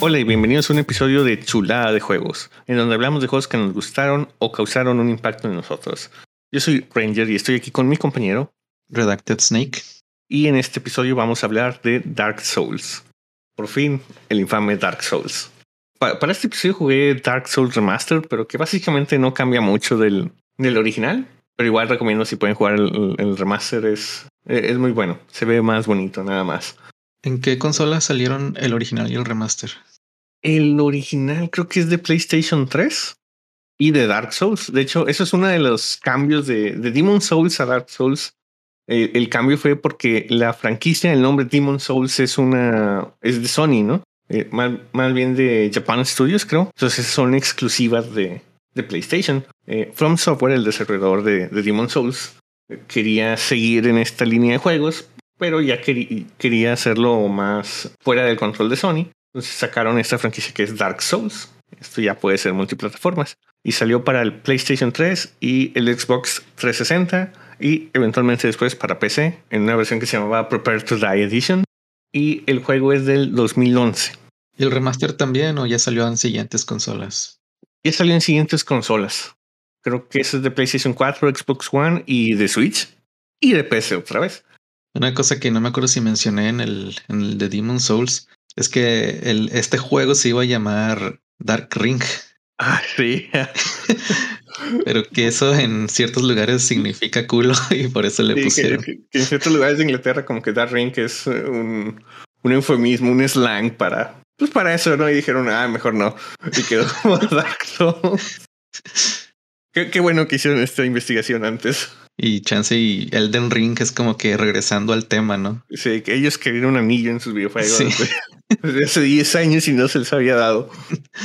Hola y bienvenidos a un episodio de Chulada de Juegos, en donde hablamos de juegos que nos gustaron o causaron un impacto en nosotros. Yo soy Ranger y estoy aquí con mi compañero Redacted Snake. Y en este episodio vamos a hablar de Dark Souls. Por fin, el infame Dark Souls. para este episodio jugué Dark Souls Remastered, pero que básicamente no cambia mucho del, del original. Pero igual recomiendo si pueden jugar el, el remaster, es, es muy bueno. Se ve más bonito, nada más. ¿En qué consola salieron el original y el remaster? El original creo que es de PlayStation 3 y de Dark Souls. De hecho, eso es uno de los cambios de, de Demon Souls a Dark Souls. Eh, el cambio fue porque la franquicia, el nombre Demon Souls es una es de Sony, ¿no? Eh, más, bien de Japan Studios, creo. Entonces son exclusivas de, de PlayStation. Eh, From Software, el desarrollador de, de Demon Souls, quería seguir en esta línea de juegos, pero ya quería hacerlo más fuera del control de Sony. Entonces sacaron esta franquicia que es Dark Souls. Esto ya puede ser multiplataformas. Y salió para el PlayStation 3 y el Xbox 360 y eventualmente después para PC en una versión que se llamaba Prepare to Die Edition. Y el juego es del 2011. ¿Y el remaster también o ya salió en siguientes consolas? Ya salió en siguientes consolas. Creo que eso es de PlayStation 4, Xbox One y de Switch. Y de PC otra vez. Una cosa que no me acuerdo si mencioné en el, en el de Demon Souls es que el, este juego se iba a llamar Dark Ring. Ah, sí. Pero que eso en ciertos lugares significa culo y por eso le pusieron. Que, en ciertos lugares de Inglaterra como que Dark Ring es un, un eufemismo, un slang para, pues para eso, ¿no? Y dijeron, ah, mejor no. Y quedó como Dark Souls. Qué, qué bueno que hicieron esta investigación antes. Y Chance y Elden Ring es como que regresando al tema, ¿no? Sí, que ellos querían un anillo en sus videojuegos sí. desde hace 10 años y no se les había dado.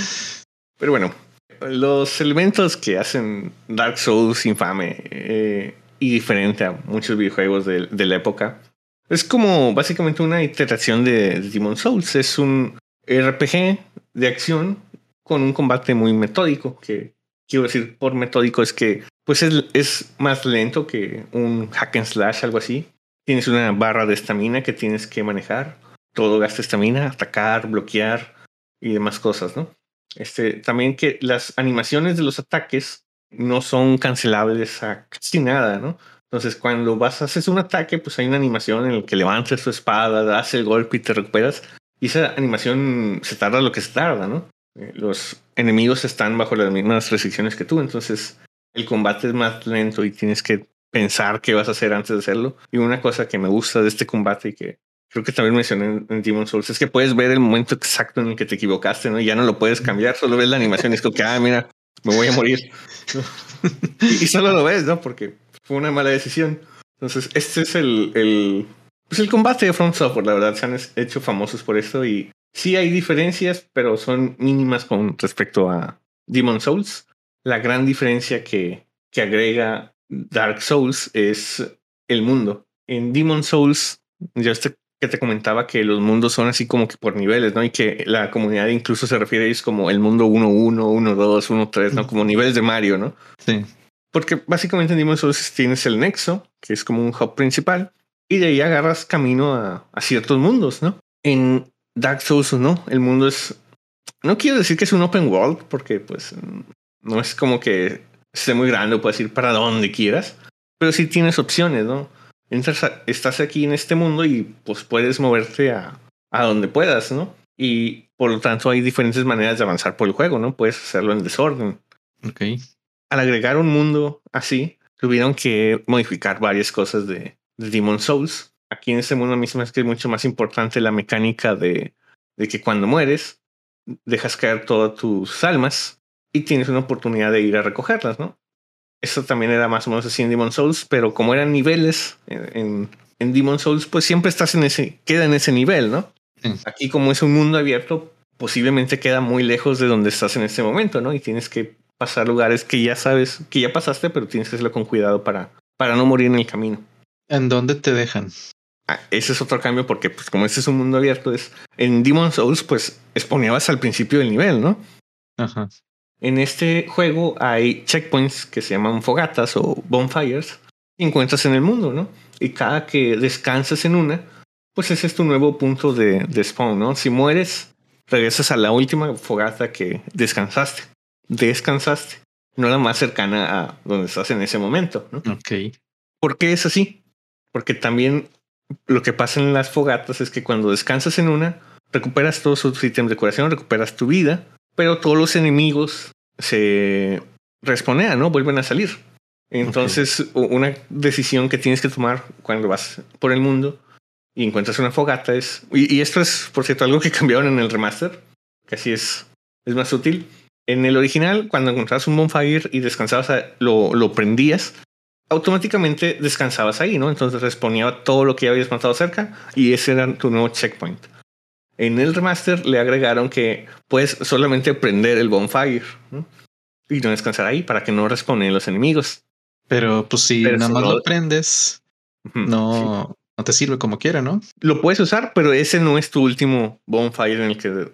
Pero bueno, los elementos que hacen Dark Souls infame eh, y diferente a muchos videojuegos de, de, la época es como básicamente una iteración de, de Demon Souls. Es un RPG de acción con un combate muy metódico. Que quiero decir por metódico es que pues es, es más lento que un hack and slash, algo así. Tienes una barra de estamina que tienes que manejar. Todo gasta estamina, atacar, bloquear y demás cosas, ¿no? Este, también que las animaciones de los ataques no son cancelables a casi nada, ¿no? Entonces, cuando vas a hacer un ataque, pues hay una animación en la que levantas tu espada, das el golpe y te recuperas. Y esa animación se tarda lo que se tarda, ¿no? Los enemigos están bajo las mismas restricciones que tú, entonces el combate es más lento y tienes que pensar qué vas a hacer antes de hacerlo. Y una cosa que me gusta de este combate y que creo que también mencioné en, en Demon Souls es que puedes ver el momento exacto en el que te equivocaste, ¿no? Y ya no lo puedes cambiar, solo ves la animación y es como que, ah, mira, me voy a morir. y, solo lo ves, ¿no? Porque fue una mala decisión. Entonces, este es el, el, pues el combate de Front Software, la verdad, se han hecho famosos por esto y sí hay diferencias, pero son mínimas con respecto a Demon Souls. La gran diferencia que, que agrega Dark Souls es el mundo. En Demon Souls, ya este que te comentaba que los mundos son así como que por niveles, ¿no? Y que la comunidad incluso se refiere a ellos como el mundo 1-1, 1-2, 1-3, ¿no? Como niveles de Mario, ¿no? Sí. Porque básicamente en Demon Souls tienes el nexo, que es como un hub principal, y de ahí agarras camino a, a ciertos mundos, ¿no? En Dark Souls, ¿no? El mundo es... No quiero decir que es un open world, porque pues no es como que esté muy grande puedes ir para donde quieras, pero sí tienes opciones, ¿no? Entras a, estás aquí en este mundo y pues puedes moverte a, a donde puedas, ¿no? Y por lo tanto hay diferentes maneras de avanzar por el juego, ¿no? Puedes hacerlo en desorden. Ok. Al agregar un mundo así, tuvieron que modificar varias cosas de, de Demon Souls. Aquí en este mundo mismo es que es mucho más importante la mecánica de, de que cuando mueres, dejas caer todas tus almas y tienes una oportunidad de ir a recogerlas, ¿no? Eso también era más o menos así en Demon Souls, pero como eran niveles en, en Demon Souls, pues siempre estás en ese, queda en ese nivel, ¿no? Sí. Aquí como es un mundo abierto, posiblemente queda muy lejos de donde estás en este momento, ¿no? Y tienes que pasar lugares que ya sabes, que ya pasaste, pero tienes que hacerlo con cuidado para, para no morir en el camino. ¿En dónde te dejan? Ah, ese es otro cambio porque pues como este es un mundo abierto, es en Demon Souls pues exponías al principio del nivel, ¿no? Ajá. En este juego hay checkpoints que se llaman fogatas o bonfires y encuentras en el mundo, ¿no? Y cada que descansas en una, pues ese es tu nuevo punto de, de spawn, ¿no? Si mueres, regresas a la última fogata que descansaste. Descansaste. No la más cercana a donde estás en ese momento. ¿no? Ok. ¿Por qué es así? Porque también lo que pasa en las fogatas es que cuando descansas en una, recuperas todos tus ítems de curación, recuperas tu vida, pero todos los enemigos se responean, ¿no? Vuelven a salir. Entonces, una decisión que tienes que tomar cuando vas por el mundo y encuentras una fogata es. Y, esto es, por cierto, algo que cambiaron en el remaster, que así es, es más útil. En el original, cuando encontrabas un bonfire y descansabas, lo, lo prendías, automáticamente descansabas ahí, ¿no? Entonces responía todo lo que ya habías matado cerca y ese era tu nuevo checkpoint. En el remaster le agregaron que puedes solamente prender el bonfire ¿no? y no descansar ahí para que no responden los enemigos. Pero pues si nada más lo prendes, no, no te sirve como quiera, ¿no? Lo puedes usar, pero ese no es tu último bonfire en el que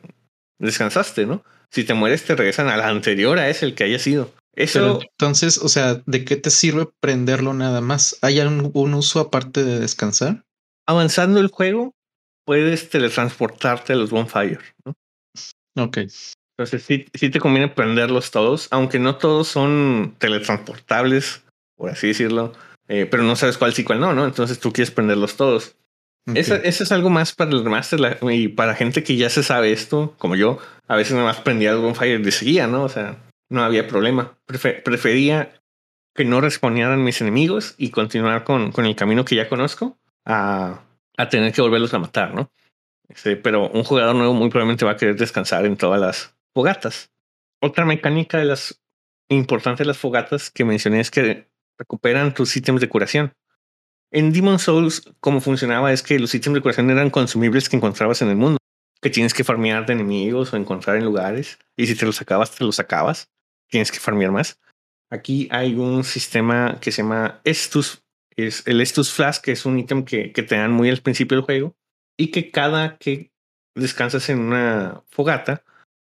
descansaste, ¿no? Si te mueres, te regresan al anterior a ese, el que haya sido. Eso. entonces, o sea, ¿de qué te sirve prenderlo nada más? ¿Hay algún uso aparte de descansar? Avanzando el juego, puedes teletransportarte a los bonfires, ¿no? Ok. Entonces sí, sí te conviene prenderlos todos, aunque no todos son teletransportables, por así decirlo, eh, pero no sabes cuál sí, cuál no, ¿no? Entonces tú quieres prenderlos todos. Eso, es algo más para el remaster y para gente que ya se sabe esto, como yo, a veces nada más prendía el bonfire de seguía, ¿no? O sea, no había problema. prefería que no respondieran mis enemigos y continuar con, con el camino que ya conozco a, a tener que volverlos a matar, ¿no? Este, pero un jugador nuevo muy probablemente va a querer descansar en todas las fogatas. Otra mecánica de las importantes de las fogatas que mencioné es que recuperan tus ítems de curación. En Demon Souls, como funcionaba es que los ítems de curación eran consumibles que encontrabas en el mundo, que tienes que farmear de enemigos o encontrar en lugares, y si te los sacabas, te los sacabas tienes que farmear más. Aquí hay un sistema que se llama Estus. Es el Estus Flask, que es un ítem que, te dan muy al principio del juego y que cada que descansas en una fogata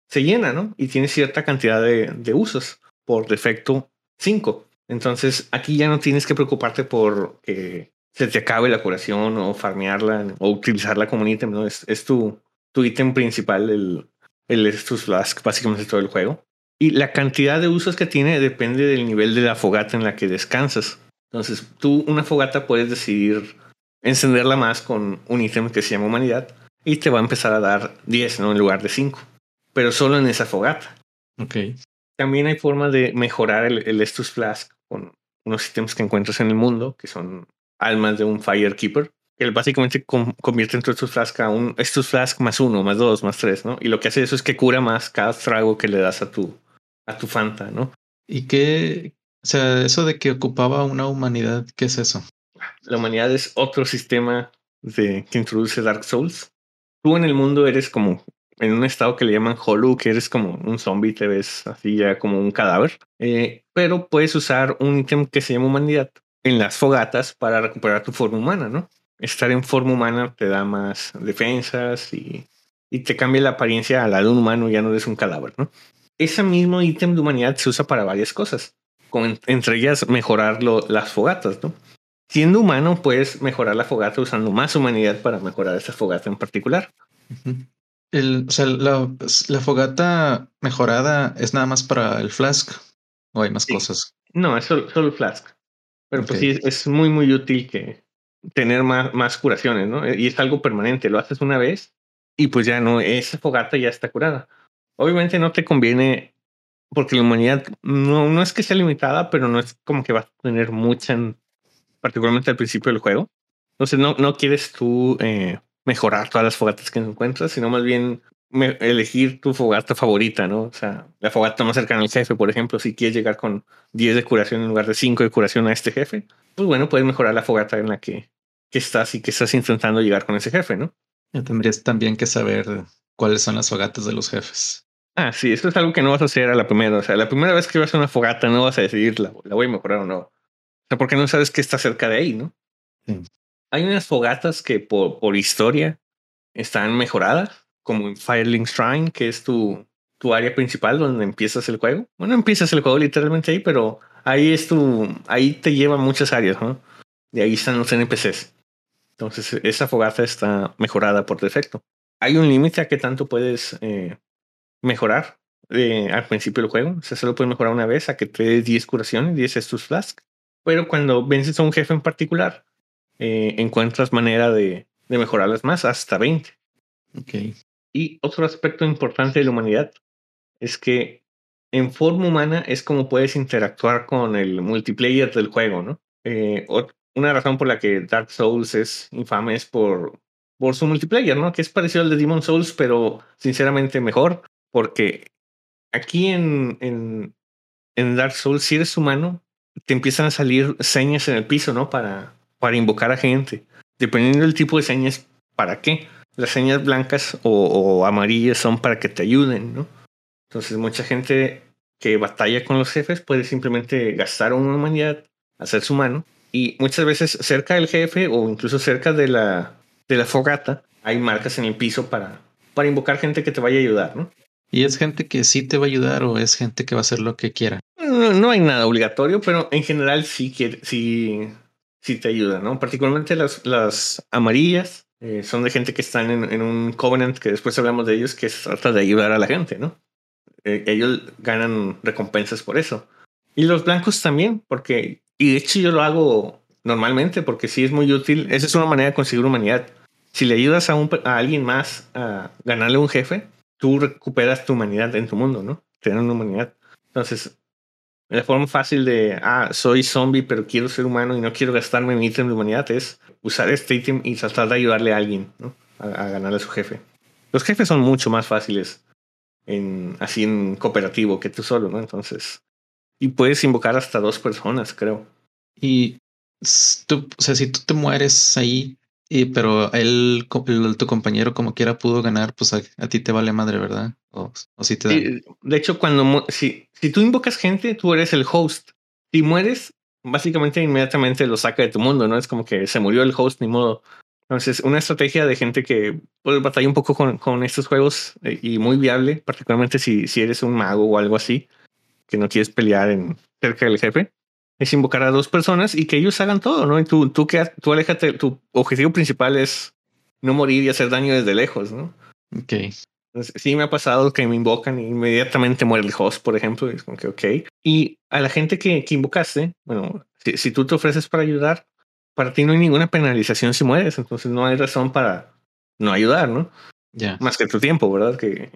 se llena, ¿no? Y tiene cierta cantidad de, de usos. Por defecto, 5. Entonces aquí ya no tienes que preocuparte por que se te acabe la curación o farmearla o utilizarla como un ítem, ¿no? Es, es tu, tu ítem principal, el, el Estus Flask, básicamente todo el juego. Y la cantidad de usos que tiene depende del nivel de la fogata en la que descansas. Entonces, tú una fogata puedes decidir encenderla más con un ítem que se llama humanidad y te va a empezar a dar 10, ¿no? En lugar de 5. Pero solo en esa fogata. Ok. También hay forma de mejorar el, el Estus Flask con unos ítems que encuentras en el mundo, que son almas de un Firekeeper, que básicamente convierte en tu Estus Flask a un Estus Flask más uno, más dos, más tres, ¿no? Y lo que hace eso es que cura más cada trago que le das a tu, a tu Fanta, ¿no? ¿Y qué? O sea, eso de que ocupaba una humanidad, ¿qué es eso? La humanidad es otro sistema de, que introduce Dark Souls. Tú en el mundo eres como en un estado que le llaman Hollow, que eres como un zombie, te ves así ya como un cadáver. Eh, pero puedes usar un ítem que se llama humanidad en las fogatas para recuperar tu forma humana, ¿no? Estar en forma humana te da más defensas y, y te cambia la apariencia a la de un humano, ya no eres un cadáver, ¿no? Ese mismo ítem de humanidad se usa para varias cosas, con, entre ellas mejorar las fogatas, ¿no? Siendo humano, puedes mejorar la fogata usando más humanidad para mejorar esa fogata en particular. El, o sea, la, la, fogata mejorada es nada más para el flask o hay más cosas. No, es solo, el flask. Pero pues sí, es muy, muy útil que tener más, más curaciones, ¿no? Y es algo permanente. Lo haces una vez y pues ya no, esa fogata ya está curada. Obviamente no te conviene porque la humanidad no, no es que sea limitada, pero no es como que vas a tener mucha, particularmente al principio del juego. Entonces no, no quieres tú eh, mejorar todas las fogatas que encuentras, sino más bien elegir tu fogata favorita, ¿no? O sea, la fogata más cercana al jefe, por ejemplo, si quieres llegar con 10 de curación en lugar de 5 de curación a este jefe, pues bueno, puedes mejorar la fogata en la que, que estás y que estás intentando llegar con ese jefe, ¿no? Ya tendrías también que saber cuáles son las fogatas de los jefes. Ah, sí, eso es algo que no vas a hacer a la primera. O sea, la primera vez que vas a una fogata no vas a decidir la, la voy a mejorar o no. O sea, porque no sabes qué está cerca de ahí, ¿no? Hay unas fogatas que por, por historia están mejoradas, como en Firelink Shrine, que es tu, tu área principal donde empiezas el juego. Bueno, empiezas el juego literalmente ahí, pero ahí es tu, ahí te lleva muchas áreas, ¿no? Y ahí están los NPCs. Entonces, esa fogata está mejorada por defecto hay un límite a qué tanto puedes eh, mejorar eh, al principio del juego. O sea, solo puedes mejorar una vez a que te des 10 curaciones, 10 estos flask. Pero cuando vences a un jefe en particular, eh, encuentras manera de, de, mejorarlas más hasta 20. Okay. Y otro aspecto importante de la humanidad es que en forma humana es como puedes interactuar con el multiplayer del juego, ¿no? Eh, una razón por la que Dark Souls es infame es por, por su multiplayer, ¿no? Que es parecido al de Demon Souls, pero sinceramente mejor, porque aquí en, en, en Dark Souls, si eres humano, te empiezan a salir señas en el piso, ¿no? Para, para invocar a gente. Dependiendo del tipo de señas, ¿para qué? Las señas blancas o, amarillas son para que te ayuden, ¿no? Entonces, mucha gente que batalla con los jefes puede simplemente gastar una humanidad, hacer su mano, y muchas veces cerca del jefe o incluso cerca de la, de la fogata hay marcas en el piso para, para invocar gente que te vaya a ayudar, ¿no? ¿Y es gente que sí te va a ayudar o es gente que va a hacer lo que quiera? No, no hay nada obligatorio, pero en general sí, quiere, sí, sí te ayuda, ¿no? Particularmente las, las amarillas eh, son de gente que están en, en, un covenant, que después hablamos de ellos, que trata de ayudar a la gente, ¿no? Eh, ellos ganan recompensas por eso. Y los blancos también, porque, y de hecho yo lo hago normalmente, porque sí es muy útil. Esa es una manera de conseguir humanidad. Si le ayudas a, un, a alguien más a ganarle un jefe, tú recuperas tu humanidad en tu mundo, ¿no? Te dan una humanidad. Entonces, la forma fácil de, ah, soy zombie, pero quiero ser humano y no quiero gastarme mi ítem de humanidad es usar este ítem y tratar de ayudarle a alguien, ¿no? A, a, ganarle a su jefe. Los jefes son mucho más fáciles en, así en cooperativo que tú solo, ¿no? Entonces, y puedes invocar hasta dos personas, creo. Y tú, o sea, si tú te mueres ahí, y, pero él, el, tu compañero como quiera pudo ganar, pues a, ti te vale madre, ¿verdad? O, o si te sí, de hecho, cuando si, si tú invocas gente, tú eres el host. Si mueres, básicamente inmediatamente lo saca de tu mundo, ¿no? Es como que se murió el host, ni modo. Entonces, una estrategia de gente que pues, batalla un poco con, con estos juegos eh, y muy viable, particularmente si, si eres un mago o algo así, que no quieres pelear en, cerca del jefe, es invocar a dos personas y que ellos hagan todo, ¿no? Y tú, tú, que, tú aléjate, tu objetivo principal es no morir y hacer daño desde lejos, ¿no? Ok. Entonces, sí me ha pasado que me invocan y inmediatamente muere el host, por ejemplo, y es como que, ok. Y a la gente que, que invocaste, bueno, si, si tú te ofreces para ayudar, para ti no hay ninguna penalización si mueres, entonces no hay razón para no ayudar, ¿no? Ya. Yeah. Más que tu tiempo, ¿verdad? Que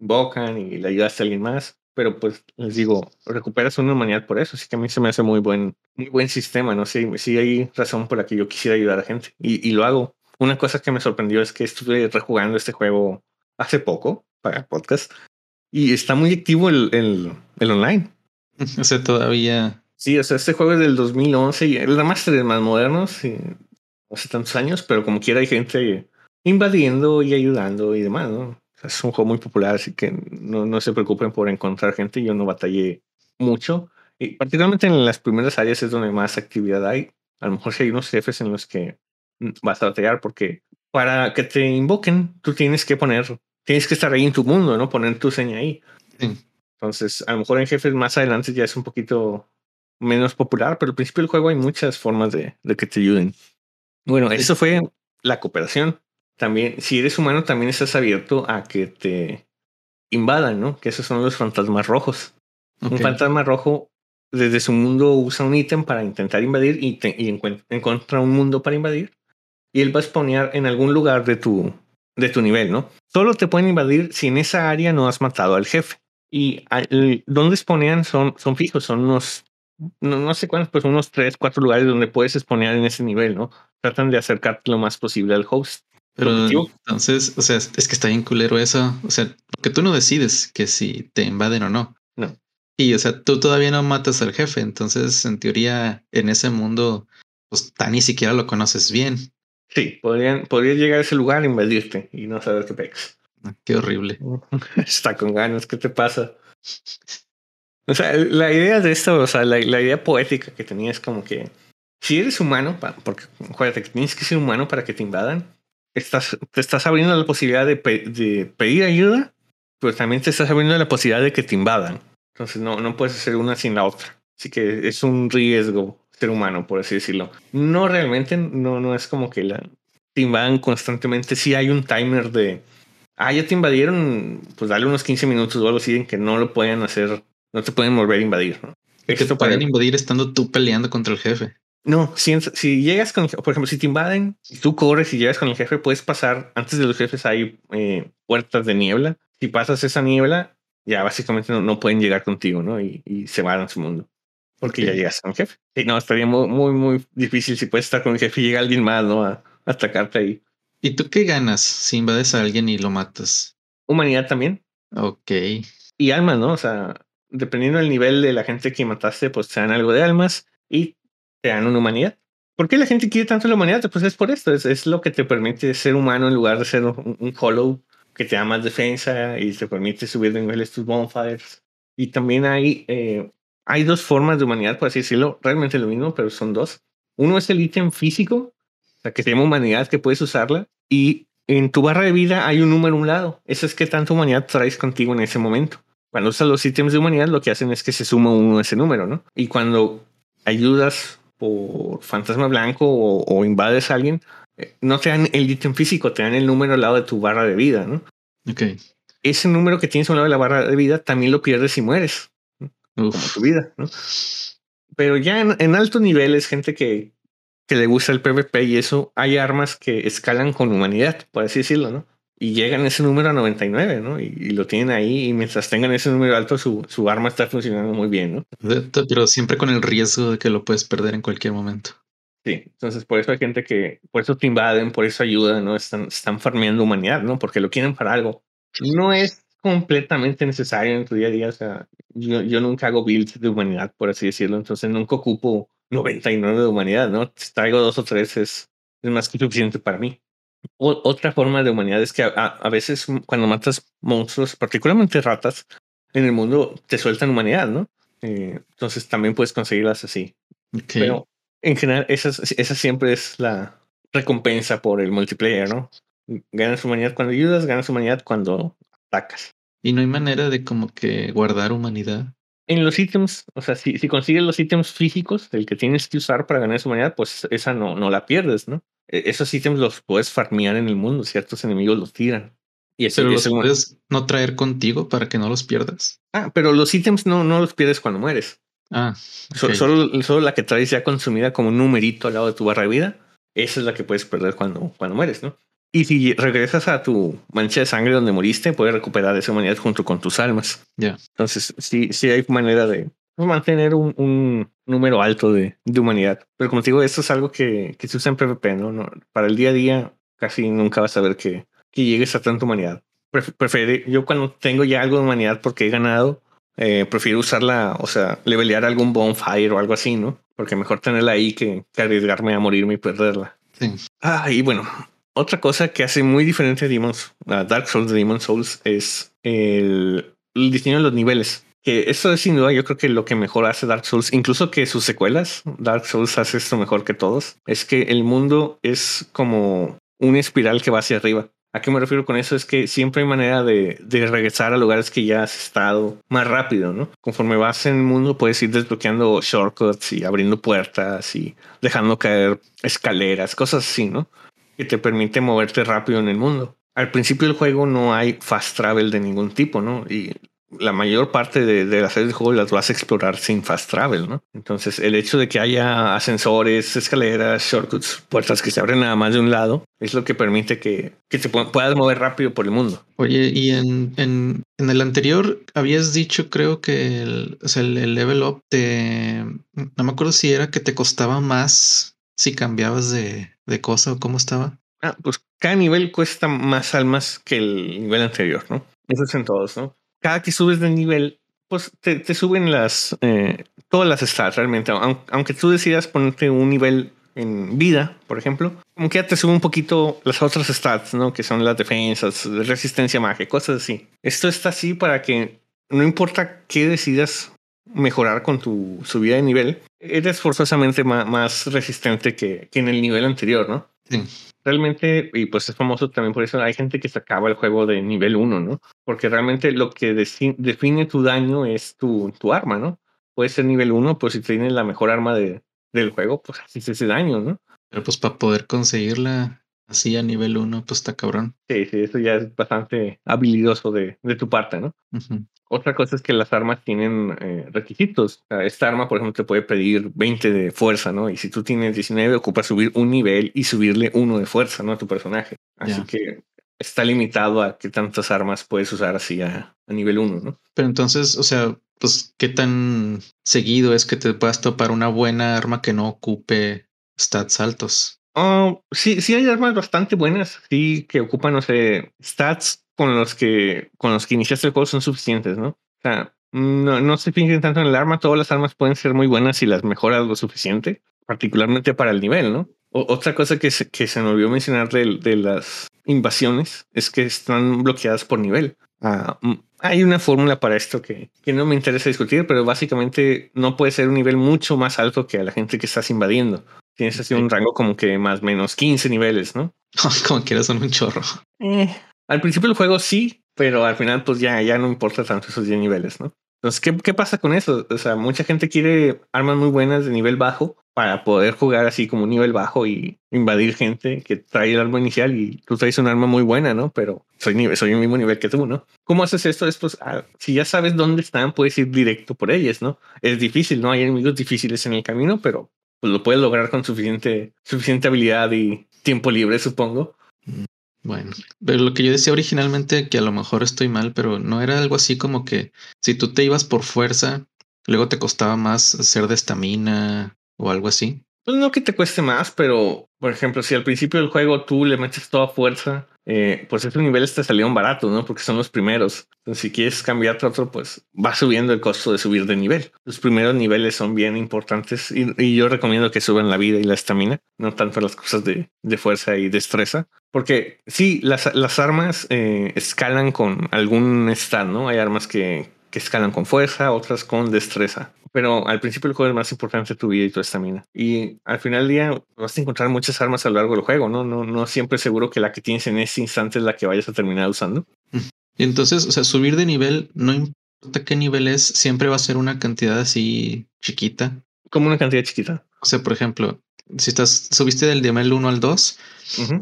invocan y le ayudaste a alguien más pero pues les digo, recuperas una humanidad por eso, así que a mí se me hace muy buen, muy buen sistema, no sé, sí hay razón por la que yo quisiera ayudar a gente y, y lo hago. Una cosa que me sorprendió es que estuve rejugando este juego hace poco para podcast y está muy activo el, el, el online. O sea, todavía. Sí, o sea, este juego es del 2011 y el remaster es más moderno, sí, hace tantos años, pero como quiera hay gente invadiendo y ayudando y demás, ¿no? Es un juego muy popular, así que no, no se preocupen por encontrar gente. Yo no batallé mucho. Y particularmente en las primeras áreas es donde más actividad hay. A lo mejor si hay unos jefes en los que vas a batallar porque para que te invoquen, tú tienes que poner, tienes que estar ahí en tu mundo, ¿no? Poner tu seña ahí. Sí. Entonces, a lo mejor en jefes más adelante ya es un poquito menos popular, pero al principio del juego hay muchas formas de, de que te ayuden. Bueno, eso fue la cooperación también, si eres humano, también estás abierto a que te invadan, ¿no? Que esos son los fantasmas rojos. Okay. Un fantasma rojo desde su mundo usa un ítem para intentar invadir y, te, y encuentra, encuentra un mundo para invadir. Y él va a spawnear en algún lugar de tu, de tu nivel, ¿no? Solo te pueden invadir si en esa área no has matado al jefe. Y al, donde spawnean son, son fijos, son unos, no, no sé cuántos, pues unos tres, cuatro lugares donde puedes spawnear en ese nivel, ¿no? Tratan de acercarte lo más posible al host. Pero entonces, o sea, es que está bien culero eso. O sea, porque tú no decides que si te invaden o no. No. Y, o sea, tú todavía no matas al jefe. Entonces, en teoría, en ese mundo, pues tan ni siquiera lo conoces bien. Sí, podrían, podrías llegar a ese lugar e invadirte y no saber qué pex. Qué horrible. Está con ganas, ¿qué te pasa? O sea, la idea de esto, o sea, la, la idea poética que tenía es como que si eres humano, porque acuérdate que tienes que ser humano para que te invadan, estás, te estás abriendo la posibilidad de, pe de, pedir ayuda, pero también te estás abriendo la posibilidad de que te invadan. Entonces no, no puedes hacer una sin la otra. Así que es un riesgo ser humano, por así decirlo. No realmente, no, no es como que la, te invadan constantemente. Sí hay un timer de, ah, ya te invadieron, pues dale unos 15 minutos o algo así en que no lo pueden hacer, no te pueden volver a invadir, ¿no? Que te pueden invadir estando tú peleando contra el jefe. No, si, si llegas con, por ejemplo, si te invaden y tú corres y llegas con el jefe, puedes pasar, antes de los jefes hay eh, puertas de niebla. Si pasas esa niebla, ya básicamente no, pueden llegar contigo, ¿no? Y, se van a su mundo. Porque ya llegas con el jefe. Y no, estaría muy, muy, muy difícil si puedes estar con el jefe y llega alguien más, ¿no? A, atacarte ahí. ¿Y tú qué ganas si invades a alguien y lo matas? Humanidad también. Ok. Y almas, ¿no? O sea, dependiendo del nivel de la gente que mataste, pues te dan algo de almas y te dan una humanidad. ¿Por qué la gente quiere tanto la humanidad? Pues es por esto, es, es lo que te permite ser humano en lugar de ser un, hollow que te da más defensa y te permite subir de niveles tus bonfires. Y también hay, eh, hay dos formas de humanidad, por así decirlo, realmente lo mismo, pero son dos. Uno es el ítem físico, o sea, que se llama humanidad, que puedes usarla, y en tu barra de vida hay un número a un lado. Eso es que tanta humanidad traes contigo en ese momento. Cuando usas los ítems de humanidad, lo que hacen es que se suma uno a ese número, ¿no? Y cuando ayudas por fantasma blanco o, invades a alguien, eh, no te dan el ítem físico, te dan el número al lado de tu barra de vida, ¿no? Ok. Ese número que tienes al lado de la barra de vida también lo pierdes si mueres, como tu vida, ¿no? Pero ya en, altos niveles, gente que, que le gusta el PvP y eso, hay armas que escalan con humanidad, por así decirlo, ¿no? Y llegan ese número a 99, ¿no? Y, lo tienen ahí y mientras tengan ese número alto, su, su, arma está funcionando muy bien, ¿no? Pero siempre con el riesgo de que lo puedes perder en cualquier momento. Sí, entonces por eso hay gente que, por eso te invaden, por eso ayudan, ¿no? Están, están farmeando humanidad, ¿no? Porque lo quieren para algo. No es completamente necesario en tu día a día, o sea, yo, yo nunca hago builds de humanidad, por así decirlo, entonces nunca ocupo 99 de humanidad, ¿no? Si traigo dos o tres es, es más que suficiente para mí otra forma de humanidad es que a, veces cuando matas monstruos, particularmente ratas, en el mundo te sueltan humanidad, ¿no? Eh, entonces también puedes conseguirlas así. Pero en general, esa, esa siempre es la recompensa por el multiplayer, ¿no? Ganas humanidad cuando ayudas, ganas humanidad cuando atacas. Y no hay manera de como que guardar humanidad. En los ítems, o sea, si, si consigues los ítems físicos, el que tienes que usar para ganar esa humanidad, pues esa no, no la pierdes, ¿no? E, esos ítems los puedes farmear en el mundo, ciertos enemigos los tiran. Y pero los puedes no traer contigo para que no los pierdas. Ah, pero los ítems no, no los pierdes cuando mueres. Ah, solo, solo, la que traes ya consumida como un numerito al lado de tu barra de vida, esa es la que puedes perder cuando, cuando mueres, ¿no? Y si regresas a tu mancha de sangre donde moriste, puedes recuperar esa humanidad junto con tus almas. Ya. Entonces, sí, sí hay manera de, mantener un, un número alto de, de, humanidad. Pero como te digo, esto es algo que, que se usa en PvP, ¿no? ¿no? Para el día a día casi nunca vas a ver que, que llegues a tanta humanidad. Prefiero, yo cuando tengo ya algo de humanidad porque he ganado, eh, prefiero usarla, o sea, levelear algún bonfire o algo así, ¿no? Porque mejor tenerla ahí que, arriesgarme a morirme y perderla. Sí. Ah, y bueno, otra cosa que hace muy diferente a Demons, Dark Souls de Demon Souls es el, el diseño de los niveles que eso es sin duda yo creo que lo que mejor hace Dark Souls, incluso que sus secuelas, Dark Souls hace esto mejor que todos, es que el mundo es como una espiral que va hacia arriba. ¿A qué me refiero con eso? Es que siempre hay manera de, de, regresar a lugares que ya has estado más rápido, ¿no? Conforme vas en el mundo puedes ir desbloqueando shortcuts y abriendo puertas y dejando caer escaleras, cosas así, ¿no? Que te permite moverte rápido en el mundo. Al principio del juego no hay fast travel de ningún tipo, ¿no? Y la mayor parte de, las series de juego las vas a explorar sin fast travel, ¿no? Entonces, el hecho de que haya ascensores, escaleras, shortcuts, puertas que se abren nada más de un lado, es lo que permite que, que te puedas mover rápido por el mundo. Oye, y en, en, en el anterior habías dicho, creo que el, sea, el, level up te. No me acuerdo si era que te costaba más si cambiabas de, de cosa o cómo estaba. Ah, pues cada nivel cuesta más almas que el nivel anterior, ¿no? Eso es en todos, ¿no? cada que subes de nivel, pues te, suben las eh, todas las stats realmente. Aunque, tú decidas ponerte un nivel en vida, por ejemplo, como que ya te sube un poquito las otras stats, ¿no? Que son las defensas, resistencia mágica, cosas así. Esto está así para que no importa qué decidas mejorar con tu subida de nivel, eres forzosamente más, más resistente que, que, en el nivel anterior, ¿no? Sí realmente, y pues es famoso también por eso, hay gente que se acaba el juego de nivel 1, ¿no? Porque realmente lo que define tu daño es tu, tu arma, ¿no? Puede ser nivel 1, pues si tienes la mejor arma de, del juego, pues así se hace daño, ¿no? Pero pues para poder conseguirla, Así a nivel 1, pues está cabrón. Sí, sí, eso ya es bastante habilidoso de, de tu parte, ¿no? Otra cosa es que las armas tienen eh, requisitos. esta arma, por ejemplo, te puede pedir 20 de fuerza, ¿no? Y si tú tienes 19, ocupa subir un nivel y subirle uno de fuerza, ¿no? A tu personaje. Así que está limitado a qué tantas armas puedes usar así a, nivel 1, ¿no? Pero entonces, o sea, pues, ¿qué tan seguido es que te puedas topar una buena arma que no ocupe stats altos? Oh, sí, sí hay armas bastante buenas, sí, que ocupan, no sé, stats con los que, con los que iniciaste el juego son suficientes, ¿no? O sea, no, no se fijen tanto en el arma, todas las armas pueden ser muy buenas si las mejoras lo suficiente, particularmente para el nivel, ¿no? otra cosa que se, que se me olvidó mencionar de, de, las invasiones es que están bloqueadas por nivel. Ah, mm, hay una fórmula para esto que, que, no me interesa discutir, pero básicamente no puede ser un nivel mucho más alto que a la gente que estás invadiendo. Tienes así un rango como que más o menos 15 niveles, ¿no? como quieras son un chorro. Eh, al principio del juego sí, pero al final pues ya, ya no importa tanto esos 10 niveles, ¿no? Entonces, ¿qué, ¿qué pasa con eso? O sea, mucha gente quiere armas muy buenas de nivel bajo para poder jugar así como un nivel bajo y invadir gente que trae el arma inicial y tú traes un arma muy buena, ¿no? Pero soy, nivel, soy el mismo nivel que tú, ¿no? ¿Cómo haces esto? Es pues, ah, si ya sabes dónde están, puedes ir directo por ellas, ¿no? Es difícil, ¿no? Hay enemigos difíciles en el camino, pero pues, lo puedes lograr con suficiente, suficiente habilidad y tiempo libre, supongo. Mm. Bueno, pero lo que yo decía originalmente, que a lo mejor estoy mal, pero no era algo así como que si tú te ibas por fuerza, luego te costaba más ser de estamina o algo así. Pues no que te cueste más, pero por ejemplo, si al principio del juego tú le metes toda fuerza, eh, pues esos niveles te salieron baratos, ¿no? Porque son los primeros. Entonces, si quieres cambiarte a otro, pues va subiendo el costo de subir de nivel. Los primeros niveles son bien importantes y, yo recomiendo que suban la vida y la estamina, no tanto las cosas de, de fuerza y destreza. Porque sí, las, las armas eh, escalan con algún stat, ¿no? Hay armas que, que escalan con fuerza, otras con destreza. Pero al principio del juego es más importante tu vida y tu estamina. Y al final del día vas a encontrar muchas armas a lo largo del juego, ¿no? No, no siempre seguro que la que tienes en ese instante es la que vayas a terminar usando. Y entonces, o sea, subir de nivel, no importa qué nivel es, siempre va a ser una cantidad así chiquita. Como una cantidad chiquita. O sea, por ejemplo, si estás, subiste del nivel 1 al 2